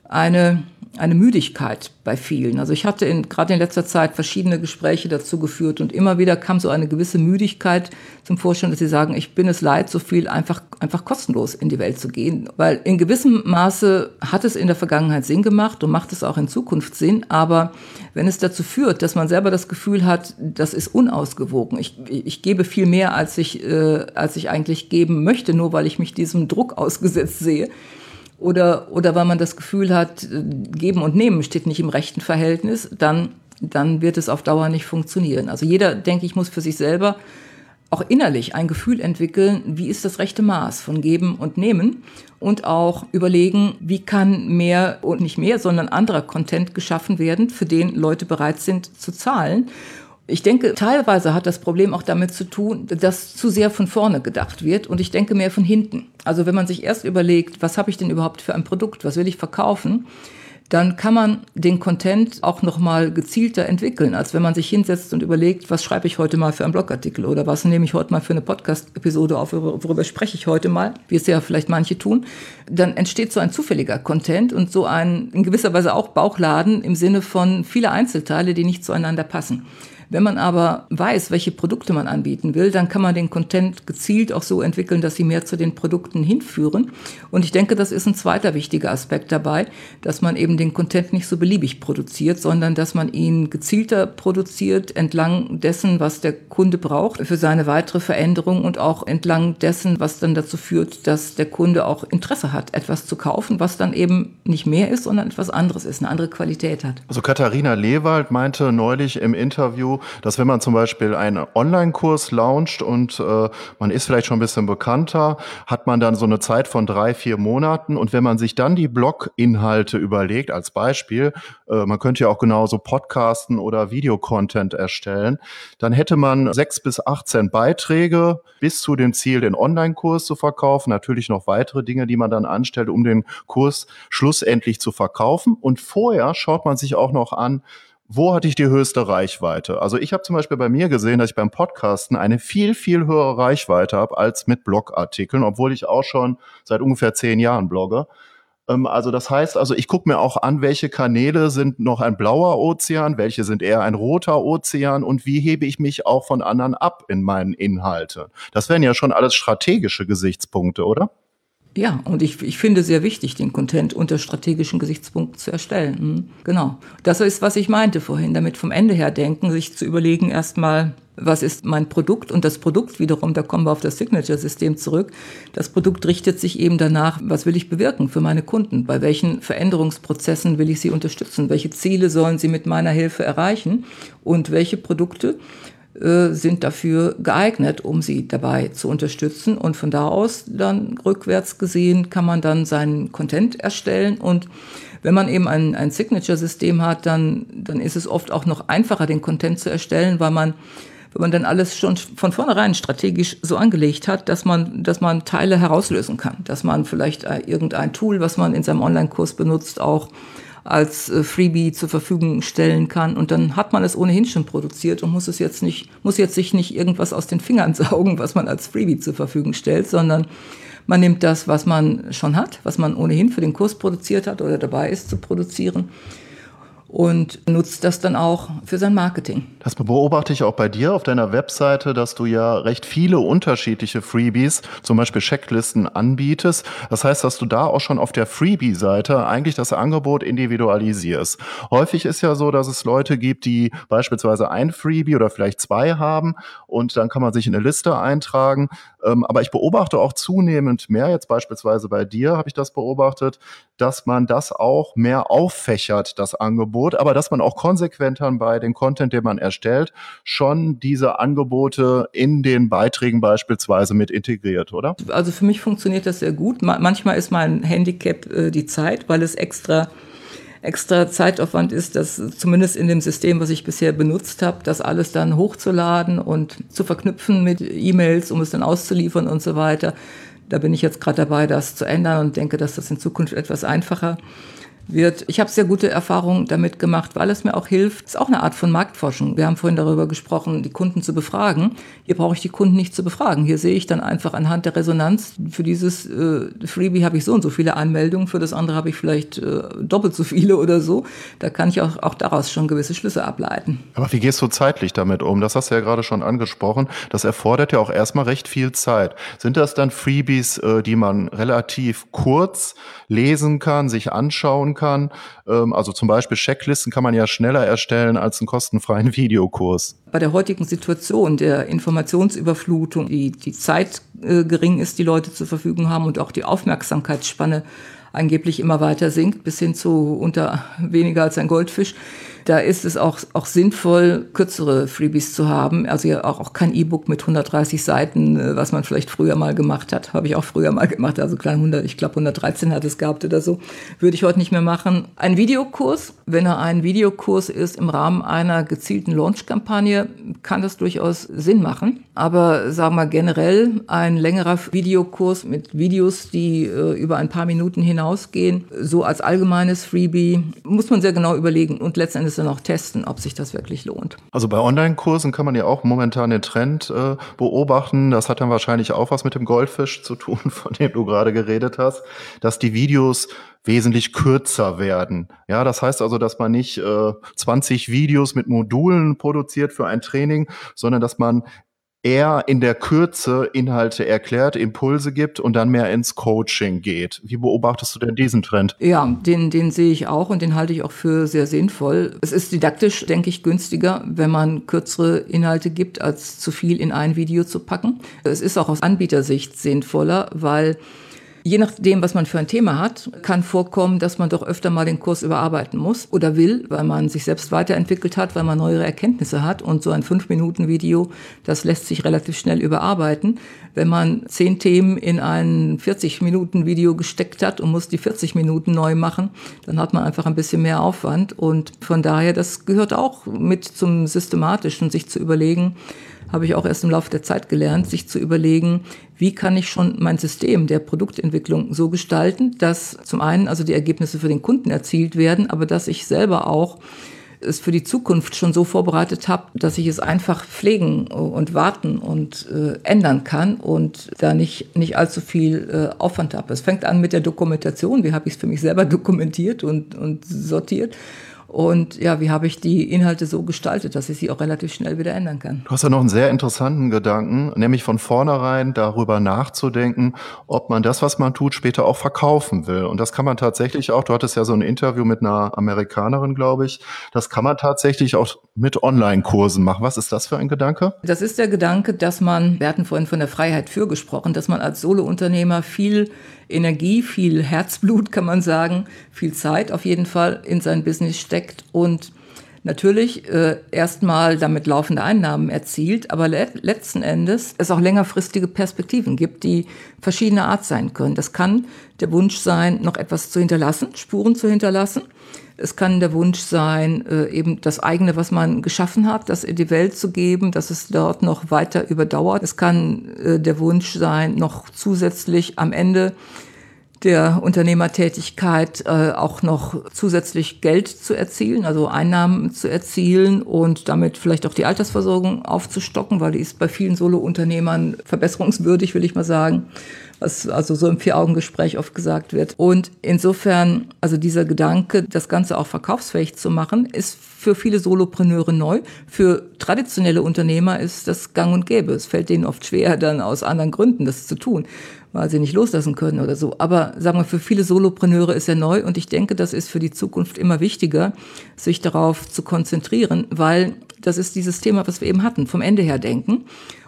eine eine Müdigkeit bei vielen. Also ich hatte in, gerade in letzter Zeit verschiedene Gespräche dazu geführt und immer wieder kam so eine gewisse Müdigkeit zum Vorschein, dass sie sagen, ich bin es leid, so viel einfach, einfach kostenlos in die Welt zu gehen. Weil in gewissem Maße hat es in der Vergangenheit Sinn gemacht und macht es auch in Zukunft Sinn. Aber wenn es dazu führt, dass man selber das Gefühl hat, das ist unausgewogen, ich, ich gebe viel mehr, als ich, äh, als ich eigentlich geben möchte, nur weil ich mich diesem Druck ausgesetzt sehe, oder, oder weil man das Gefühl hat, äh, geben und nehmen steht nicht im rechten Verhältnis, dann, dann wird es auf Dauer nicht funktionieren. Also jeder, denke ich, muss für sich selber auch innerlich ein Gefühl entwickeln, wie ist das rechte Maß von Geben und Nehmen und auch überlegen, wie kann mehr und nicht mehr, sondern anderer Content geschaffen werden, für den Leute bereit sind zu zahlen ich denke, teilweise hat das Problem auch damit zu tun, dass zu sehr von vorne gedacht wird und ich denke mehr von hinten. Also wenn man sich erst überlegt, was habe ich denn überhaupt für ein Produkt, was will ich verkaufen, dann kann man den Content auch noch mal gezielter entwickeln, als wenn man sich hinsetzt und überlegt, was schreibe ich heute mal für einen Blogartikel oder was nehme ich heute mal für eine Podcast-Episode auf, worüber spreche ich heute mal, wie es ja vielleicht manche tun. Dann entsteht so ein zufälliger Content und so ein in gewisser Weise auch Bauchladen im Sinne von viele Einzelteile, die nicht zueinander passen. Wenn man aber weiß, welche Produkte man anbieten will, dann kann man den Content gezielt auch so entwickeln, dass sie mehr zu den Produkten hinführen. Und ich denke, das ist ein zweiter wichtiger Aspekt dabei, dass man eben den Content nicht so beliebig produziert, sondern dass man ihn gezielter produziert entlang dessen, was der Kunde braucht für seine weitere Veränderung und auch entlang dessen, was dann dazu führt, dass der Kunde auch Interesse hat, etwas zu kaufen, was dann eben nicht mehr ist, sondern etwas anderes ist, eine andere Qualität hat. Also Katharina Lewald meinte neulich im Interview, dass wenn man zum Beispiel einen Online-Kurs launcht und äh, man ist vielleicht schon ein bisschen bekannter, hat man dann so eine Zeit von drei, vier Monaten. Und wenn man sich dann die Blog-Inhalte überlegt, als Beispiel, äh, man könnte ja auch genauso Podcasten oder Videocontent erstellen, dann hätte man sechs bis 18 Beiträge bis zu dem Ziel, den Online-Kurs zu verkaufen. Natürlich noch weitere Dinge, die man dann anstellt, um den Kurs schlussendlich zu verkaufen. Und vorher schaut man sich auch noch an, wo hatte ich die höchste Reichweite? Also ich habe zum Beispiel bei mir gesehen, dass ich beim Podcasten eine viel, viel höhere Reichweite habe als mit Blogartikeln, obwohl ich auch schon seit ungefähr zehn Jahren blogge. Ähm, also das heißt, also ich gucke mir auch an, welche Kanäle sind noch ein blauer Ozean, welche sind eher ein roter Ozean und wie hebe ich mich auch von anderen ab in meinen Inhalten. Das wären ja schon alles strategische Gesichtspunkte, oder? Ja, und ich, ich finde sehr wichtig, den Content unter strategischen Gesichtspunkten zu erstellen. Hm, genau. Das ist, was ich meinte vorhin, damit vom Ende her denken, sich zu überlegen, erstmal, was ist mein Produkt und das Produkt wiederum, da kommen wir auf das Signature-System zurück. Das Produkt richtet sich eben danach, was will ich bewirken für meine Kunden? Bei welchen Veränderungsprozessen will ich sie unterstützen? Welche Ziele sollen sie mit meiner Hilfe erreichen? Und welche Produkte äh, sind dafür geeignet, um sie dabei zu unterstützen. Und von da aus dann rückwärts gesehen kann man dann seinen Content erstellen. Und wenn man eben ein, ein Signature-System hat, dann, dann ist es oft auch noch einfacher, den Content zu erstellen, weil man wenn man dann alles schon von vornherein strategisch so angelegt hat, dass man, dass man Teile herauslösen kann, dass man vielleicht äh, irgendein Tool, was man in seinem Online-Kurs benutzt, auch als äh, Freebie zur Verfügung stellen kann. Und dann hat man es ohnehin schon produziert und muss es jetzt nicht, muss jetzt sich nicht irgendwas aus den Fingern saugen, was man als Freebie zur Verfügung stellt, sondern man nimmt das, was man schon hat, was man ohnehin für den Kurs produziert hat oder dabei ist zu produzieren und nutzt das dann auch für sein Marketing. Das beobachte ich auch bei dir auf deiner Webseite, dass du ja recht viele unterschiedliche Freebies, zum Beispiel Checklisten anbietest. Das heißt, dass du da auch schon auf der Freebie-Seite eigentlich das Angebot individualisierst. Häufig ist ja so, dass es Leute gibt, die beispielsweise ein Freebie oder vielleicht zwei haben und dann kann man sich in eine Liste eintragen. Ähm, aber ich beobachte auch zunehmend mehr, jetzt beispielsweise bei dir habe ich das beobachtet, dass man das auch mehr auffächert, das Angebot, aber dass man auch konsequent dann bei dem Content, den man erstellt, schon diese Angebote in den Beiträgen beispielsweise mit integriert, oder? Also für mich funktioniert das sehr gut. Manchmal ist mein Handicap äh, die Zeit, weil es extra extra Zeitaufwand ist, das zumindest in dem System, was ich bisher benutzt habe, das alles dann hochzuladen und zu verknüpfen mit E-Mails, um es dann auszuliefern und so weiter. Da bin ich jetzt gerade dabei, das zu ändern und denke, dass das in Zukunft etwas einfacher wird. Ich habe sehr gute Erfahrungen damit gemacht, weil es mir auch hilft. Es ist auch eine Art von Marktforschung. Wir haben vorhin darüber gesprochen, die Kunden zu befragen. Hier brauche ich die Kunden nicht zu befragen. Hier sehe ich dann einfach anhand der Resonanz, für dieses äh, Freebie habe ich so und so viele Anmeldungen, für das andere habe ich vielleicht äh, doppelt so viele oder so. Da kann ich auch, auch daraus schon gewisse Schlüsse ableiten. Aber wie gehst du zeitlich damit um? Das hast du ja gerade schon angesprochen. Das erfordert ja auch erstmal recht viel Zeit. Sind das dann Freebies, äh, die man relativ kurz lesen kann, sich anschauen kann? Ähm, also zum Beispiel Checklisten kann man ja schneller erstellen als einen kostenfreien Videokurs. Bei der heutigen Situation der Informationsüberflutung, die, die Zeit äh, gering ist, die Leute zur Verfügung haben und auch die Aufmerksamkeitsspanne angeblich immer weiter sinkt, bis hin zu unter weniger als ein Goldfisch, da ist es auch, auch sinnvoll, kürzere Freebies zu haben. Also ja auch, auch kein E-Book mit 130 Seiten, äh, was man vielleicht früher mal gemacht hat. Habe ich auch früher mal gemacht. Also klein 100, ich glaube 113 hat es gehabt oder so. Würde ich heute nicht mehr machen. Ein Videokurs, wenn er ein Videokurs ist im Rahmen einer gezielten Launch-Kampagne, kann das durchaus Sinn machen. Aber sagen wir generell ein längerer Videokurs mit Videos, die äh, über ein paar Minuten hinausgehen, so als allgemeines Freebie, muss man sehr genau überlegen und letztendlich dann auch testen, ob sich das wirklich lohnt. Also bei Online-Kursen kann man ja auch momentan den Trend äh, beobachten. Das hat dann wahrscheinlich auch was mit dem Goldfisch zu tun, von dem du gerade geredet hast, dass die Videos wesentlich kürzer werden. Ja, das heißt also, dass man nicht äh, 20 Videos mit Modulen produziert für ein Training, sondern dass man eher in der Kürze Inhalte erklärt, Impulse gibt und dann mehr ins Coaching geht. Wie beobachtest du denn diesen Trend? Ja, den, den sehe ich auch und den halte ich auch für sehr sinnvoll. Es ist didaktisch, denke ich, günstiger, wenn man kürzere Inhalte gibt, als zu viel in ein Video zu packen. Es ist auch aus Anbietersicht sinnvoller, weil Je nachdem, was man für ein Thema hat, kann vorkommen, dass man doch öfter mal den Kurs überarbeiten muss oder will, weil man sich selbst weiterentwickelt hat, weil man neuere Erkenntnisse hat. Und so ein 5-Minuten-Video, das lässt sich relativ schnell überarbeiten. Wenn man zehn Themen in ein 40-Minuten-Video gesteckt hat und muss die 40 Minuten neu machen, dann hat man einfach ein bisschen mehr Aufwand. Und von daher, das gehört auch mit zum Systematischen, sich zu überlegen, habe ich auch erst im Laufe der Zeit gelernt, sich zu überlegen, wie kann ich schon mein System der Produktentwicklung so gestalten, dass zum einen also die Ergebnisse für den Kunden erzielt werden, aber dass ich selber auch es für die Zukunft schon so vorbereitet habe, dass ich es einfach pflegen und warten und äh, ändern kann und da nicht, nicht allzu viel äh, Aufwand habe. Es fängt an mit der Dokumentation. Wie habe ich es für mich selber dokumentiert und, und sortiert? Und ja, wie habe ich die Inhalte so gestaltet, dass ich sie auch relativ schnell wieder ändern kann? Du hast ja noch einen sehr interessanten Gedanken, nämlich von vornherein darüber nachzudenken, ob man das, was man tut, später auch verkaufen will. Und das kann man tatsächlich auch, du hattest ja so ein Interview mit einer Amerikanerin, glaube ich, das kann man tatsächlich auch mit Online-Kursen machen. Was ist das für ein Gedanke? Das ist der Gedanke, dass man, wir hatten vorhin von der Freiheit für gesprochen, dass man als Solo-Unternehmer viel Energie, viel Herzblut, kann man sagen, viel Zeit auf jeden Fall in sein Business steckt und natürlich äh, erstmal damit laufende Einnahmen erzielt, aber le letzten Endes es auch längerfristige Perspektiven gibt, die verschiedener Art sein können. Das kann der Wunsch sein, noch etwas zu hinterlassen, Spuren zu hinterlassen. Es kann der Wunsch sein, äh, eben das eigene, was man geschaffen hat, das in die Welt zu geben, dass es dort noch weiter überdauert. Es kann äh, der Wunsch sein, noch zusätzlich am Ende der Unternehmertätigkeit äh, auch noch zusätzlich Geld zu erzielen, also Einnahmen zu erzielen und damit vielleicht auch die Altersversorgung aufzustocken, weil die ist bei vielen Solo-Unternehmern verbesserungswürdig, will ich mal sagen was also so im Vier-Augen-Gespräch oft gesagt wird. Und insofern, also dieser Gedanke, das Ganze auch verkaufsfähig zu machen, ist für viele Solopreneure neu. Für traditionelle Unternehmer ist das gang und gäbe. Es fällt denen oft schwer, dann aus anderen Gründen das zu tun, weil sie nicht loslassen können oder so. Aber sagen wir, für viele Solopreneure ist er neu und ich denke, das ist für die Zukunft immer wichtiger, sich darauf zu konzentrieren, weil das ist dieses Thema, was wir eben hatten, vom Ende her denken.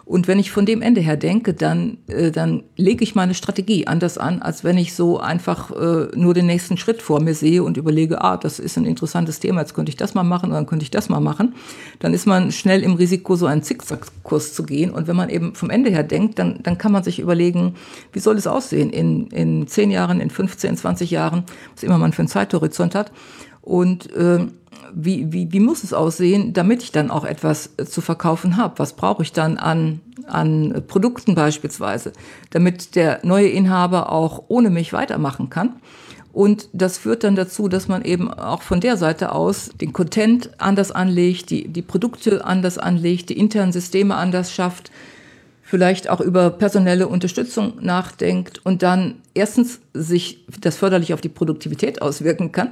Und wenn ich von dem Ende her denke, dann, äh, dann lege ich meine Strategie anders an, als wenn ich so einfach äh, nur den nächsten Schritt vor mir sehe und überlege, ah, das ist ein interessantes Thema, jetzt könnte ich das mal machen und dann könnte ich das mal machen. Dann ist man schnell im Risiko, so einen Zickzackkurs zu gehen. Und wenn man eben vom Ende her denkt, dann, dann kann man sich überlegen, wie soll es aussehen in, in 10 Jahren, in 15, 20 Jahren, was immer man für einen Zeithorizont hat. Und äh, wie, wie, wie muss es aussehen, damit ich dann auch etwas äh, zu verkaufen habe? Was brauche ich dann an, an Produkten beispielsweise, damit der neue Inhaber auch ohne mich weitermachen kann? Und das führt dann dazu, dass man eben auch von der Seite aus den Content anders anlegt, die, die Produkte anders anlegt, die internen Systeme anders schafft, vielleicht auch über personelle Unterstützung nachdenkt und dann erstens sich das förderlich auf die Produktivität auswirken kann,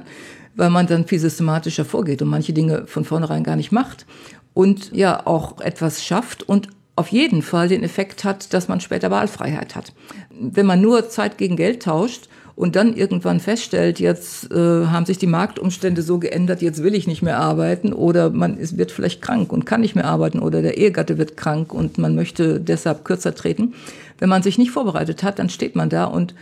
weil man dann viel systematischer vorgeht und manche Dinge von vornherein gar nicht macht und ja auch etwas schafft und auf jeden Fall den Effekt hat, dass man später Wahlfreiheit hat. Wenn man nur Zeit gegen Geld tauscht und dann irgendwann feststellt, jetzt äh, haben sich die Marktumstände so geändert, jetzt will ich nicht mehr arbeiten oder man ist, wird vielleicht krank und kann nicht mehr arbeiten oder der Ehegatte wird krank und man möchte deshalb kürzer treten. Wenn man sich nicht vorbereitet hat, dann steht man da und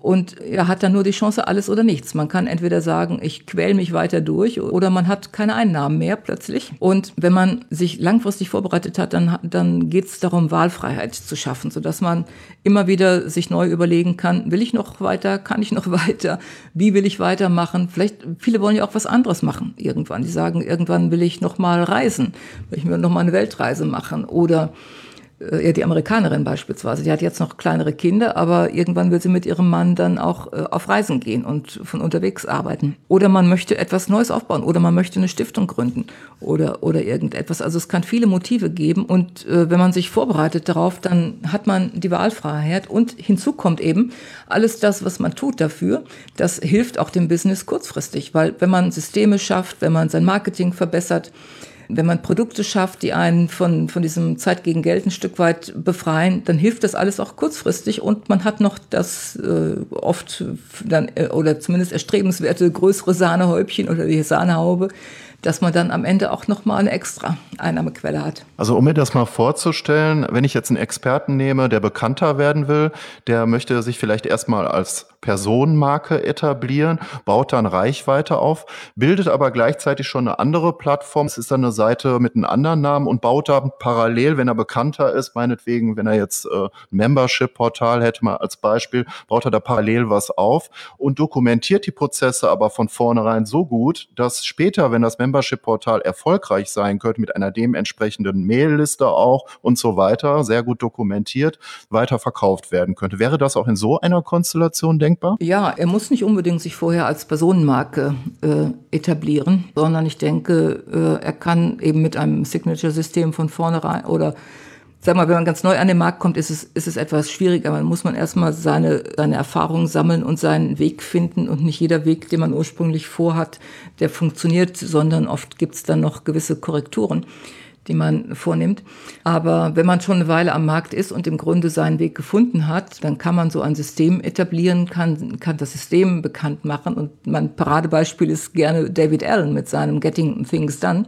und er hat dann nur die Chance, alles oder nichts. Man kann entweder sagen, ich quäl mich weiter durch oder man hat keine Einnahmen mehr plötzlich. Und wenn man sich langfristig vorbereitet hat, dann, dann geht es darum, Wahlfreiheit zu schaffen, sodass man immer wieder sich neu überlegen kann, will ich noch weiter, kann ich noch weiter, wie will ich weitermachen. Vielleicht, viele wollen ja auch was anderes machen irgendwann. Die sagen, irgendwann will ich noch mal reisen, will ich mir noch mal eine Weltreise machen oder ja, die Amerikanerin beispielsweise, die hat jetzt noch kleinere Kinder, aber irgendwann will sie mit ihrem Mann dann auch äh, auf Reisen gehen und von unterwegs arbeiten. Oder man möchte etwas Neues aufbauen oder man möchte eine Stiftung gründen oder, oder irgendetwas. Also es kann viele Motive geben und äh, wenn man sich vorbereitet darauf, dann hat man die Wahlfreiheit und hinzu kommt eben alles das, was man tut dafür, das hilft auch dem Business kurzfristig, weil wenn man Systeme schafft, wenn man sein Marketing verbessert, wenn man Produkte schafft, die einen von, von diesem Zeit gegen Geld ein Stück weit befreien, dann hilft das alles auch kurzfristig und man hat noch das äh, oft dann, äh, oder zumindest erstrebenswerte größere Sahnehäubchen oder die Sahnehaube, dass man dann am Ende auch nochmal eine extra Einnahmequelle hat. Also um mir das mal vorzustellen, wenn ich jetzt einen Experten nehme, der bekannter werden will, der möchte sich vielleicht erstmal als Personenmarke etablieren, baut dann Reichweite auf, bildet aber gleichzeitig schon eine andere Plattform. Es ist dann eine Seite mit einem anderen Namen und baut da parallel, wenn er bekannter ist, meinetwegen, wenn er jetzt äh, ein Membership-Portal hätte mal als Beispiel, baut er da parallel was auf und dokumentiert die Prozesse aber von vornherein so gut, dass später, wenn das Membership-Portal erfolgreich sein könnte, mit einer dementsprechenden Mailliste auch und so weiter, sehr gut dokumentiert, weiter verkauft werden könnte. Wäre das auch in so einer Konstellation denkbar? Ja, er muss nicht unbedingt sich vorher als Personenmarke äh, etablieren, sondern ich denke, äh, er kann eben mit einem Signature-System von vornherein oder sag mal, wenn man ganz neu an den Markt kommt, ist es, ist es etwas schwieriger. Man muss man erstmal seine, seine Erfahrungen sammeln und seinen Weg finden und nicht jeder Weg, den man ursprünglich vorhat, der funktioniert, sondern oft gibt es dann noch gewisse Korrekturen die man vornimmt. Aber wenn man schon eine Weile am Markt ist und im Grunde seinen Weg gefunden hat, dann kann man so ein System etablieren, kann, kann das System bekannt machen. Und mein Paradebeispiel ist gerne David Allen mit seinem Getting Things Done.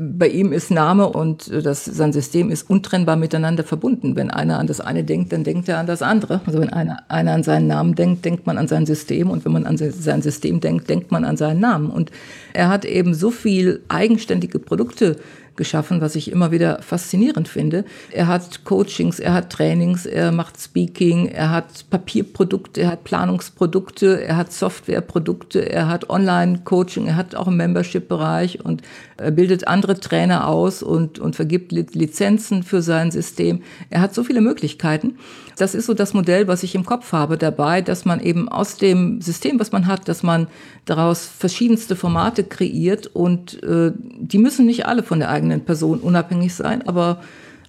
Bei ihm ist Name und das, sein System ist untrennbar miteinander verbunden. Wenn einer an das eine denkt, dann denkt er an das andere. Also wenn einer, einer an seinen Namen denkt, denkt man an sein System. Und wenn man an sein System denkt, denkt man an seinen Namen. Und er hat eben so viel eigenständige Produkte geschaffen, was ich immer wieder faszinierend finde. Er hat Coachings, er hat Trainings, er macht Speaking, er hat Papierprodukte, er hat Planungsprodukte, er hat Softwareprodukte, er hat Online-Coaching, er hat auch einen Membership-Bereich und er bildet andere Trainer aus und, und vergibt Lizenzen für sein System. Er hat so viele Möglichkeiten. Das ist so das Modell, was ich im Kopf habe dabei, dass man eben aus dem System, was man hat, dass man daraus verschiedenste Formate kreiert und äh, die müssen nicht alle von der eigenen Person unabhängig sein, aber,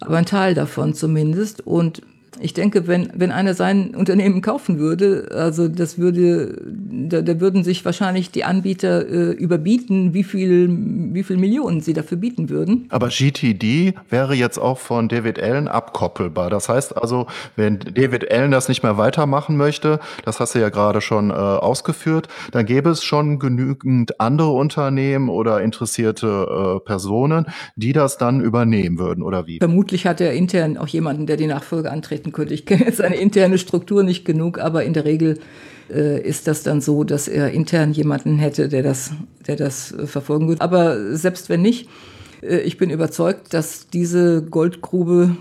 aber ein Teil davon zumindest. Und ich denke, wenn, wenn einer sein Unternehmen kaufen würde, also das würde, da, da würden sich wahrscheinlich die Anbieter äh, überbieten, wie viel, wie viel Millionen sie dafür bieten würden. Aber GTD wäre jetzt auch von David Allen abkoppelbar. Das heißt also, wenn David Allen das nicht mehr weitermachen möchte, das hast du ja gerade schon äh, ausgeführt, dann gäbe es schon genügend andere Unternehmen oder interessierte äh, Personen, die das dann übernehmen würden, oder wie? Vermutlich hat er intern auch jemanden, der die Nachfolge antreten berichten könnte. Ich kenne jetzt seine interne Struktur nicht genug, aber in der Regel äh, ist das dann so, dass er intern jemanden hätte, der das, der das äh, verfolgen würde. Aber selbst wenn nicht, ich bin überzeugt, dass diese Goldgrube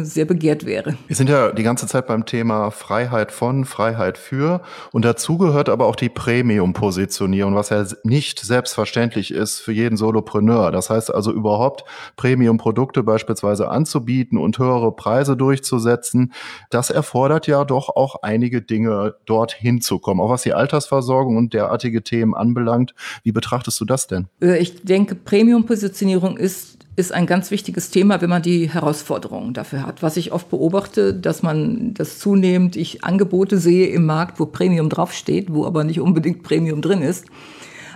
äh, sehr begehrt wäre. Wir sind ja die ganze Zeit beim Thema Freiheit von, Freiheit für und dazu gehört aber auch die Premium-Positionierung, was ja nicht selbstverständlich ist für jeden Solopreneur. Das heißt also überhaupt Premium-Produkte beispielsweise anzubieten und höhere Preise durchzusetzen. Das erfordert ja doch auch einige Dinge, dorthin zu kommen. Auch was die Altersversorgung und derartige Themen anbelangt. Wie betrachtest du das denn? Äh, ich denke, Premium-Positionierung ist ist ein ganz wichtiges Thema, wenn man die Herausforderungen dafür hat. Was ich oft beobachte, dass man das zunehmend, ich Angebote sehe im Markt, wo Premium draufsteht, wo aber nicht unbedingt Premium drin ist.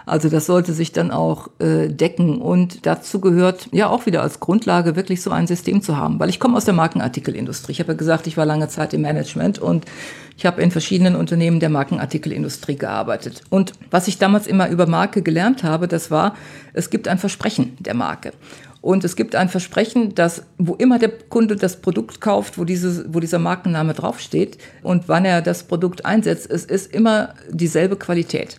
Also das sollte sich dann auch äh, decken. Und dazu gehört ja auch wieder als Grundlage wirklich so ein System zu haben. Weil ich komme aus der Markenartikelindustrie. Ich habe ja gesagt, ich war lange Zeit im Management und ich habe in verschiedenen Unternehmen der Markenartikelindustrie gearbeitet. Und was ich damals immer über Marke gelernt habe, das war, es gibt ein Versprechen der Marke. Und es gibt ein Versprechen, dass wo immer der Kunde das Produkt kauft, wo, diese, wo dieser Markenname draufsteht und wann er das Produkt einsetzt, es ist immer dieselbe Qualität.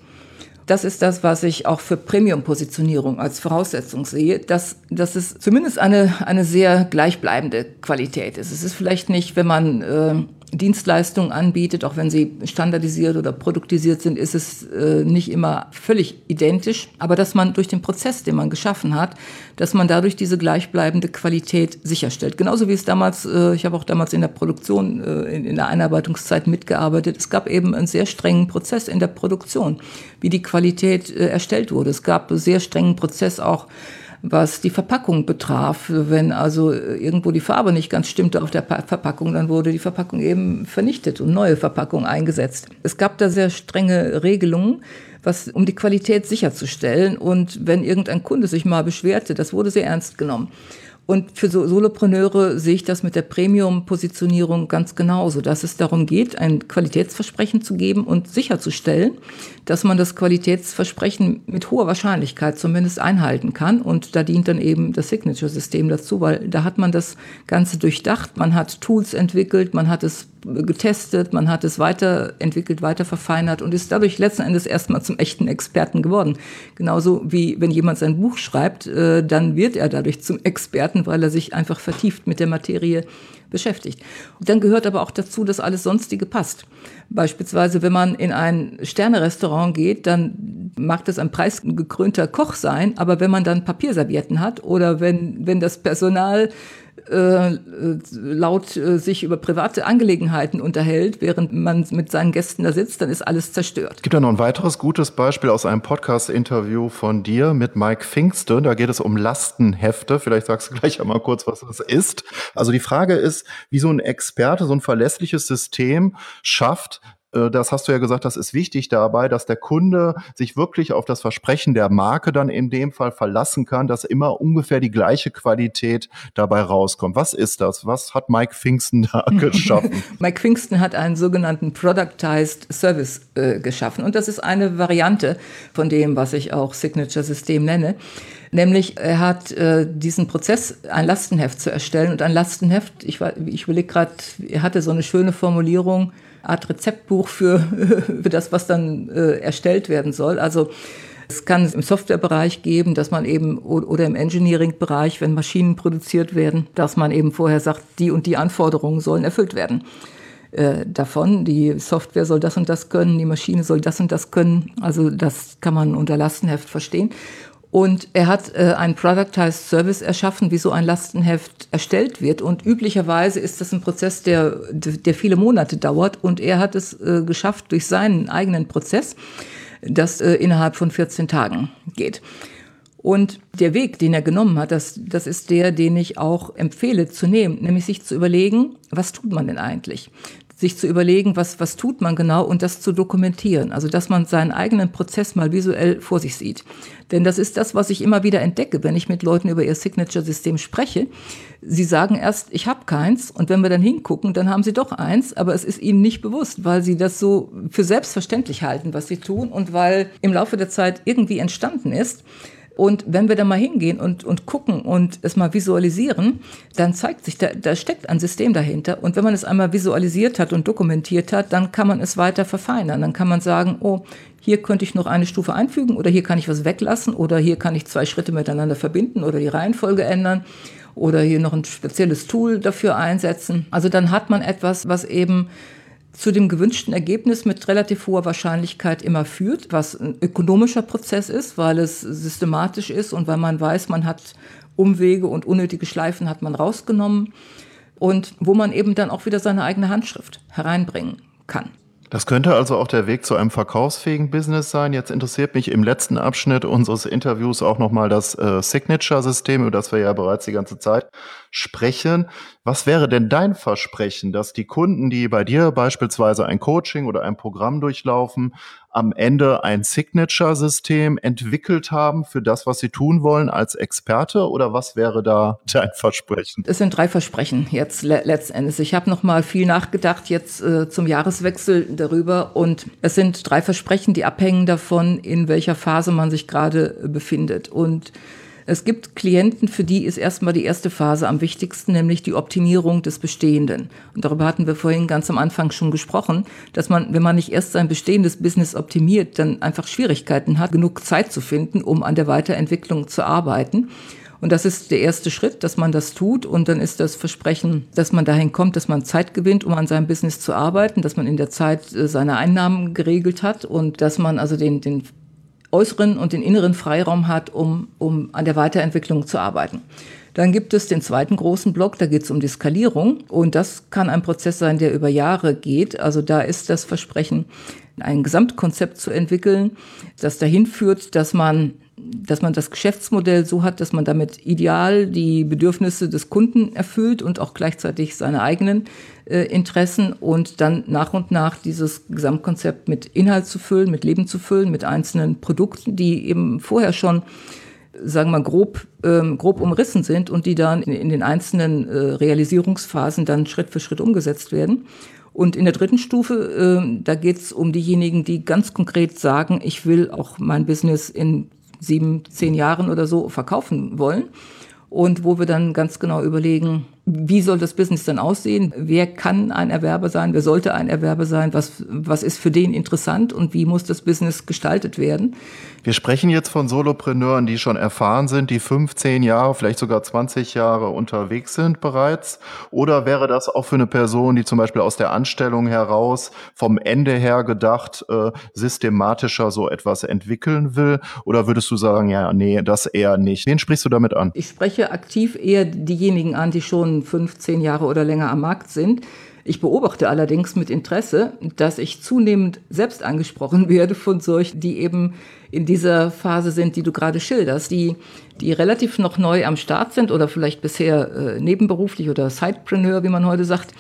Das ist das, was ich auch für Premium-Positionierung als Voraussetzung sehe, dass, dass es zumindest eine, eine sehr gleichbleibende Qualität ist. Es ist vielleicht nicht, wenn man äh, Dienstleistungen anbietet, auch wenn sie standardisiert oder produktisiert sind, ist es äh, nicht immer völlig identisch. Aber dass man durch den Prozess, den man geschaffen hat, dass man dadurch diese gleichbleibende Qualität sicherstellt. Genauso wie es damals, äh, ich habe auch damals in der Produktion, äh, in, der Einarbeitungszeit mitgearbeitet. Es gab eben einen sehr strengen Prozess in der Produktion, wie die Qualität erstellt wurde. Es gab einen sehr strengen Prozess auch was die Verpackung betraf. Wenn also irgendwo die Farbe nicht ganz stimmte auf der Verpackung, dann wurde die Verpackung eben vernichtet und neue Verpackung eingesetzt. Es gab da sehr strenge Regelungen was, um die Qualität sicherzustellen. Und wenn irgendein Kunde sich mal beschwerte, das wurde sehr ernst genommen. Und für so Solopreneure sehe ich das mit der Premium-Positionierung ganz genauso, dass es darum geht, ein Qualitätsversprechen zu geben und sicherzustellen, dass man das Qualitätsversprechen mit hoher Wahrscheinlichkeit zumindest einhalten kann. Und da dient dann eben das Signature-System dazu, weil da hat man das Ganze durchdacht, man hat Tools entwickelt, man hat es getestet, man hat es weiterentwickelt, weiter verfeinert und ist dadurch letzten Endes erstmal zum echten Experten geworden. Genauso wie wenn jemand sein Buch schreibt, äh, dann wird er dadurch zum Experten, weil er sich einfach vertieft mit der Materie beschäftigt. Und dann gehört aber auch dazu, dass alles Sonstige passt. Beispielsweise, wenn man in ein Sternerestaurant geht, dann mag das ein preisgekrönter Koch sein, aber wenn man dann Papierservietten hat oder wenn, wenn das Personal äh, laut äh, sich über private Angelegenheiten unterhält, während man mit seinen Gästen da sitzt, dann ist alles zerstört. Gibt ja noch ein weiteres gutes Beispiel aus einem Podcast-Interview von dir mit Mike Pfingste. Da geht es um Lastenhefte. Vielleicht sagst du gleich einmal kurz, was das ist. Also die Frage ist, wie so ein Experte so ein verlässliches System schafft, äh, das hast du ja gesagt, das ist wichtig dabei, dass der Kunde sich wirklich auf das Versprechen der Marke dann in dem Fall verlassen kann, dass immer ungefähr die gleiche Qualität dabei rauskommt. Was ist das? Was hat Mike Pfingsten da geschaffen? Mike Pfingsten hat einen sogenannten Productized Service äh, geschaffen und das ist eine Variante von dem, was ich auch Signature System nenne. Nämlich, er hat äh, diesen Prozess, ein Lastenheft zu erstellen. Und ein Lastenheft, ich, ich überlege gerade, er hatte so eine schöne Formulierung, Art Rezeptbuch für, für das, was dann äh, erstellt werden soll. Also es kann im Softwarebereich geben, dass man eben oder im Engineering-Bereich, wenn Maschinen produziert werden, dass man eben vorher sagt, die und die Anforderungen sollen erfüllt werden. Äh, davon. Die Software soll das und das können, die Maschine soll das und das können. Also das kann man unter Lastenheft verstehen. Und er hat äh, ein Productized Service erschaffen, wie so ein Lastenheft erstellt wird. Und üblicherweise ist das ein Prozess, der, der viele Monate dauert. Und er hat es äh, geschafft durch seinen eigenen Prozess, das äh, innerhalb von 14 Tagen geht. Und der Weg, den er genommen hat, das, das ist der, den ich auch empfehle zu nehmen, nämlich sich zu überlegen, was tut man denn eigentlich? Sich zu überlegen, was, was tut man genau und das zu dokumentieren. Also, dass man seinen eigenen Prozess mal visuell vor sich sieht. Denn das ist das, was ich immer wieder entdecke, wenn ich mit Leuten über ihr Signature-System spreche. Sie sagen erst, ich habe keins und wenn wir dann hingucken, dann haben sie doch eins, aber es ist ihnen nicht bewusst, weil sie das so für selbstverständlich halten, was sie tun und weil im Laufe der Zeit irgendwie entstanden ist, Und wenn wir da mal hingehen und, und gucken und es mal visualisieren, dann zeigt sich, da, da steckt ein System dahinter. Und wenn man es einmal visualisiert hat und dokumentiert hat, dann kann man es weiter verfeinern. Dann kann man sagen, oh, hier könnte ich noch eine Stufe einfügen oder hier kann ich was weglassen oder hier kann ich zwei Schritte miteinander verbinden oder die Reihenfolge ändern oder hier noch ein spezielles Tool dafür einsetzen. Also dann hat man etwas, was eben zu dem gewünschten Ergebnis mit relativ hoher Wahrscheinlichkeit immer führt, was ein ökonomischer Prozess ist, weil es systematisch ist und weil man weiß, man hat Umwege und unnötige Schleifen hat man rausgenommen und wo man eben dann auch wieder seine eigene Handschrift hereinbringen kann. Das könnte also auch der Weg zu einem verkaufsfähigen Business sein. Jetzt interessiert mich im letzten Abschnitt unseres Interviews auch nochmal das äh, Signature-System, über das wir ja bereits die ganze Zeit sprechen. Was wäre denn dein Versprechen, dass die Kunden, die bei dir beispielsweise ein Coaching oder ein Programm durchlaufen, am Ende ein Signature-System entwickelt haben für das, was sie tun wollen als Experte? Oder was wäre da dein Versprechen? Es sind drei Versprechen jetzt le letztendlich. Ich habe noch mal viel nachgedacht jetzt äh, zum Jahreswechsel darüber und es sind drei Versprechen, die abhängen davon, in welcher Phase man sich gerade befindet. Und es gibt Klienten, für die ist erstmal die erste Phase am wichtigsten, nämlich die Optimierung des Bestehenden. Und darüber hatten wir vorhin ganz am Anfang schon gesprochen, dass man, wenn man nicht erst sein bestehendes Business optimiert, dann einfach Schwierigkeiten hat, genug Zeit zu finden, um an der Weiterentwicklung zu arbeiten. Und das ist der erste Schritt, dass man das tut. Und dann ist das Versprechen, dass man dahin kommt, dass man Zeit gewinnt, um an seinem Business zu arbeiten, dass man in der Zeit äh, seine Einnahmen geregelt hat und dass man also den, den äußeren und den inneren Freiraum hat, um, um an der Weiterentwicklung zu arbeiten. Dann gibt es den zweiten großen Block, da geht es um die Skalierung. Und das kann ein Prozess sein, der über Jahre geht. Also da ist das Versprechen, ein Gesamtkonzept zu entwickeln, das dahin führt, dass man dass man das Geschäftsmodell so hat, dass man damit ideal die Bedürfnisse des Kunden erfüllt und auch gleichzeitig seine eigenen äh, Interessen und dann nach und nach dieses Gesamtkonzept mit Inhalt zu füllen, mit Leben zu füllen, mit einzelnen Produkten, die eben vorher schon sagen wir mal, grob, ähm, grob umrissen sind und die dann in, in den einzelnen äh, Realisierungsphasen dann Schritt für Schritt umgesetzt werden. Und in der dritten Stufe, äh, da geht es um diejenigen, die ganz konkret sagen, ich will auch mein Business in sieben, zehn Jahren oder so verkaufen wollen. Und wo wir dann ganz genau überlegen, wie soll das Business dann aussehen? Wer kann ein Erwerber sein? Wer sollte ein Erwerber sein? Was, was ist für den interessant und wie muss das Business gestaltet werden? Wir sprechen jetzt von Solopreneuren, die schon erfahren sind, die 15 Jahre, vielleicht sogar 20 Jahre unterwegs sind bereits. Oder wäre das auch für eine Person, die zum Beispiel aus der Anstellung heraus vom Ende her gedacht äh, systematischer so etwas entwickeln will? Oder würdest du sagen, ja, nee, das eher nicht? Wen sprichst du damit an? Ich spreche aktiv eher diejenigen an, die schon 15 Jahre oder länger am Markt sind. Ich beobachte allerdings mit Interesse, dass ich zunehmend selbst angesprochen werde von solchen, die eben in dieser Phase sind, die du gerade schilderst, die, die relativ noch neu am Start sind oder vielleicht bisher äh, nebenberuflich oder Sidepreneur, wie man heute sagt,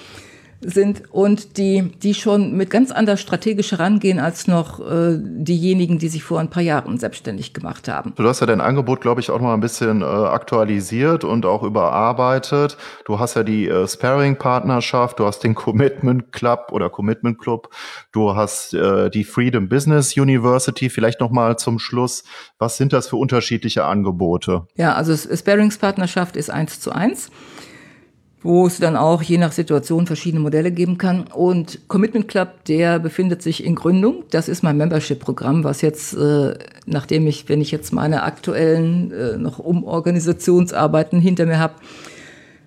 sind und die, die schon mit ganz anders strategisch herangehen als noch äh, diejenigen, die sich vor ein paar Jahren selbstständig gemacht haben. Du hast ja dein Angebot, glaube ich, auch noch ein bisschen äh, aktualisiert und auch überarbeitet. Du hast ja die äh, Sparring-Partnerschaft, du hast den Commitment Club oder Commitment Club, du hast äh, die Freedom Business University. Vielleicht noch mal zum Schluss, was sind das für unterschiedliche Angebote? Ja, also Sparings-Partnerschaft ist eins zu eins wo es dann auch je nach Situation verschiedene Modelle geben kann. Und Commitment Club, der befindet sich in Gründung. Das ist mein Membership-Programm, was jetzt, äh, nachdem ich, wenn ich jetzt meine aktuellen äh, noch Umorganisationsarbeiten hinter mir habe,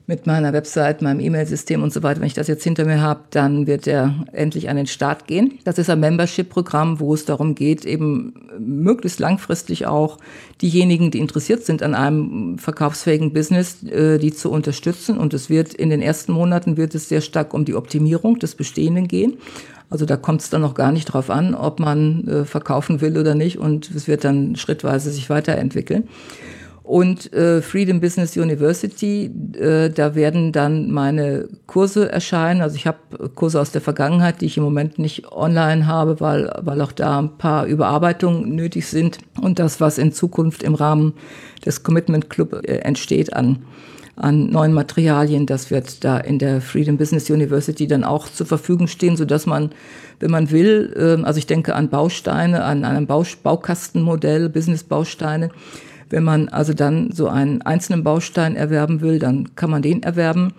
mit meiner Website, meinem E-Mail-System und so weiter, wenn ich das jetzt hinter mir habe, dann wird er endlich an den Start gehen. Das ist ein Membership-Programm, wo es darum geht, eben möglichst langfristig auch diejenigen, die interessiert sind an einem verkaufsfähigen Business, äh, die zu unterstützen. Und es wird in den ersten Monaten wird es sehr stark um die Optimierung des Bestehenden gehen. Also da kommt es dann noch gar nicht drauf an, ob man äh, verkaufen will oder nicht. Und es wird dann schrittweise sich weiterentwickeln. Und äh, Freedom Business University, äh, da werden dann meine Kurse erscheinen. Also ich habe Kurse aus der Vergangenheit, die ich im Moment nicht online habe, weil, weil auch da ein paar Überarbeitungen nötig sind. Und das, was in Zukunft im Rahmen des Commitment Club äh, entsteht an, an neuen Materialien, das wird da in der Freedom Business University dann auch zur Verfügung stehen, so dass man, wenn man will, äh, also ich denke an Bausteine, an einem Baukastenmodell, Business-Bausteine, Wenn man also dann so einen einzelnen Baustein erwerben will, dann kann man den erwerben.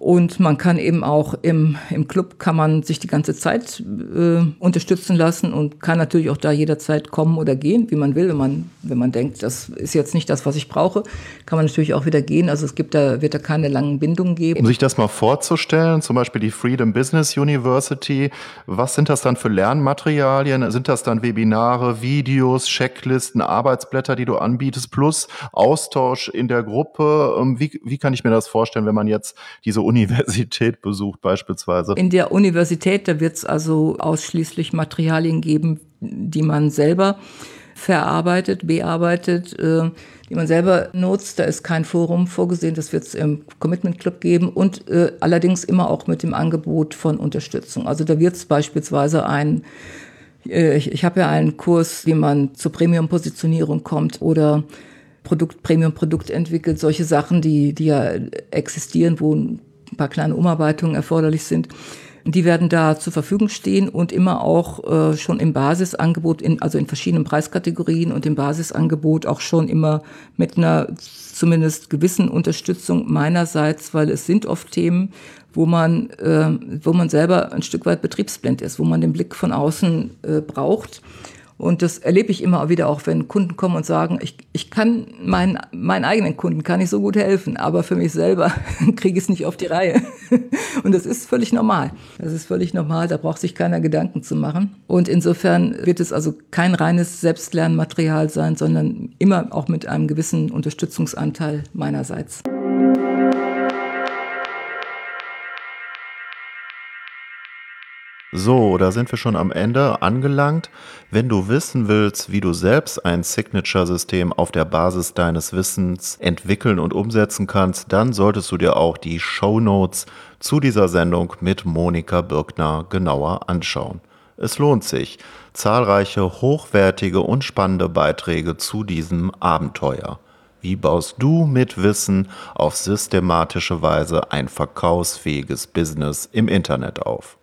Und man kann eben auch im, im Club kann man sich die ganze Zeit äh, unterstützen lassen und kann natürlich auch da jederzeit kommen oder gehen, wie man will. Wenn man, wenn man denkt, das ist jetzt nicht das, was ich brauche, kann man natürlich auch wieder gehen. Also es gibt da, wird da keine langen Bindungen geben. Um sich das mal vorzustellen, zum Beispiel die Freedom Business University, was sind das dann für Lernmaterialien? Sind das dann Webinare, Videos, Checklisten, Arbeitsblätter, die du anbietest, plus Austausch in der Gruppe? Ähm, wie, wie kann ich mir das vorstellen, wenn man jetzt diese Universität besucht beispielsweise? In der Universität, da wird es also ausschließlich Materialien geben, die man selber verarbeitet, bearbeitet, äh, die man selber nutzt. Da ist kein Forum vorgesehen, das wird es im Commitment Club geben und äh, allerdings immer auch mit dem Angebot von Unterstützung. Also da wird es beispielsweise ein äh, ich, ich habe ja einen Kurs, wie man zur Premium-Positionierung kommt oder Produkt, Premium-Produkt entwickelt, solche Sachen, die, die ja existieren, wo ein paar kleine Umarbeitungen erforderlich sind. Die werden da zur Verfügung stehen und immer auch äh, schon im Basisangebot, in, also in verschiedenen Preiskategorien und im Basisangebot auch schon immer mit einer zumindest gewissen Unterstützung meinerseits, weil es sind oft Themen, wo man, äh, wo man selber ein Stück weit betriebsblind ist, wo man den Blick von außen äh, braucht und das erlebe ich immer wieder auch, wenn Kunden kommen und sagen, ich, ich kann meinen, meinen eigenen Kunden kann ich so gut helfen, aber für mich selber kriege ich es nicht auf die Reihe. Und das ist völlig normal. Das ist völlig normal, da braucht sich keiner Gedanken zu machen. Und insofern wird es also kein reines Selbstlernmaterial sein, sondern immer auch mit einem gewissen Unterstützungsanteil meinerseits. So, da sind wir schon am Ende angelangt. Wenn du wissen willst, wie du selbst ein Signature-System auf der Basis deines Wissens entwickeln und umsetzen kannst, dann solltest du dir auch die Show Notes zu dieser Sendung mit Monika Birkner genauer anschauen. Es lohnt sich. Zahlreiche hochwertige und spannende Beiträge zu diesem Abenteuer. Wie baust du mit Wissen auf systematische Weise ein verkaufsfähiges Business im Internet auf?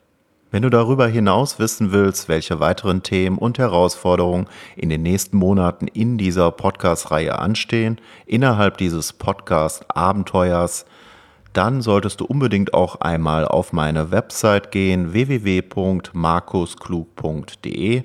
Wenn du darüber hinaus wissen willst, welche weiteren Themen und Herausforderungen in den nächsten Monaten in dieser Podcast-Reihe anstehen, innerhalb dieses Podcast-Abenteuers, dann solltest du unbedingt auch einmal auf meine Website gehen www.markusklug.de,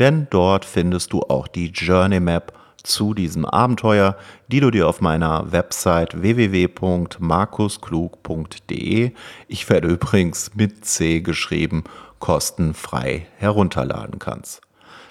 denn dort findest du auch die Journey Map zu diesem Abenteuer, die du dir auf meiner Website www.markusklug.de, ich werde übrigens mit C geschrieben, kostenfrei herunterladen kannst.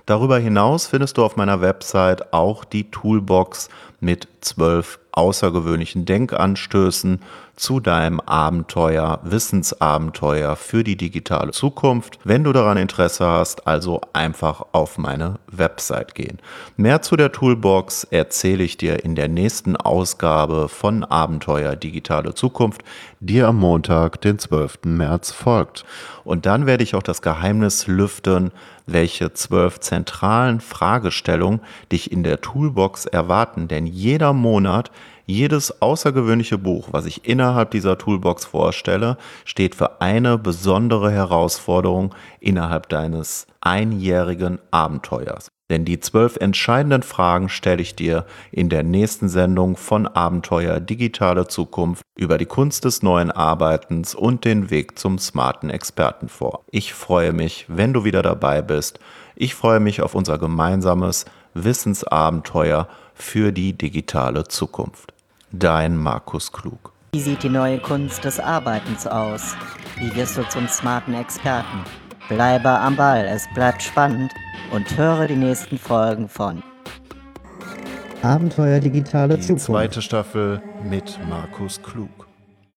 Darüber hinaus findest du auf meiner Website auch die Toolbox mit zwölf außergewöhnlichen Denkanstößen zu deinem Abenteuer, Wissensabenteuer für die digitale Zukunft. Wenn du daran Interesse hast, also einfach auf meine Website gehen. Mehr zu der Toolbox erzähle ich dir in der nächsten Ausgabe von Abenteuer digitale Zukunft, die am Montag, den 12. März folgt. Und dann werde ich auch das Geheimnis lüften, welche zwölf zentralen Fragestellungen dich in der Toolbox erwarten. Denn jeder Monat jedes außergewöhnliche Buch, was ich innerhalb dieser Toolbox vorstelle, steht für eine besondere Herausforderung innerhalb deines einjährigen Abenteuers. Denn die zwölf entscheidenden Fragen stelle ich dir in der nächsten Sendung von Abenteuer Digitale Zukunft über die Kunst des neuen Arbeitens und den Weg zum smarten Experten vor. Ich freue mich, wenn du wieder dabei bist. Ich freue mich auf unser gemeinsames Wissensabenteuer für die digitale Zukunft. Dein Markus Klug. Wie sieht die neue Kunst des Arbeitens aus? Wie wirst du zum smarten Experten? Bleibe am Ball, es bleibt spannend und höre die nächsten Folgen von Abenteuer digitale die Zukunft. Zweite Staffel mit Markus Klug.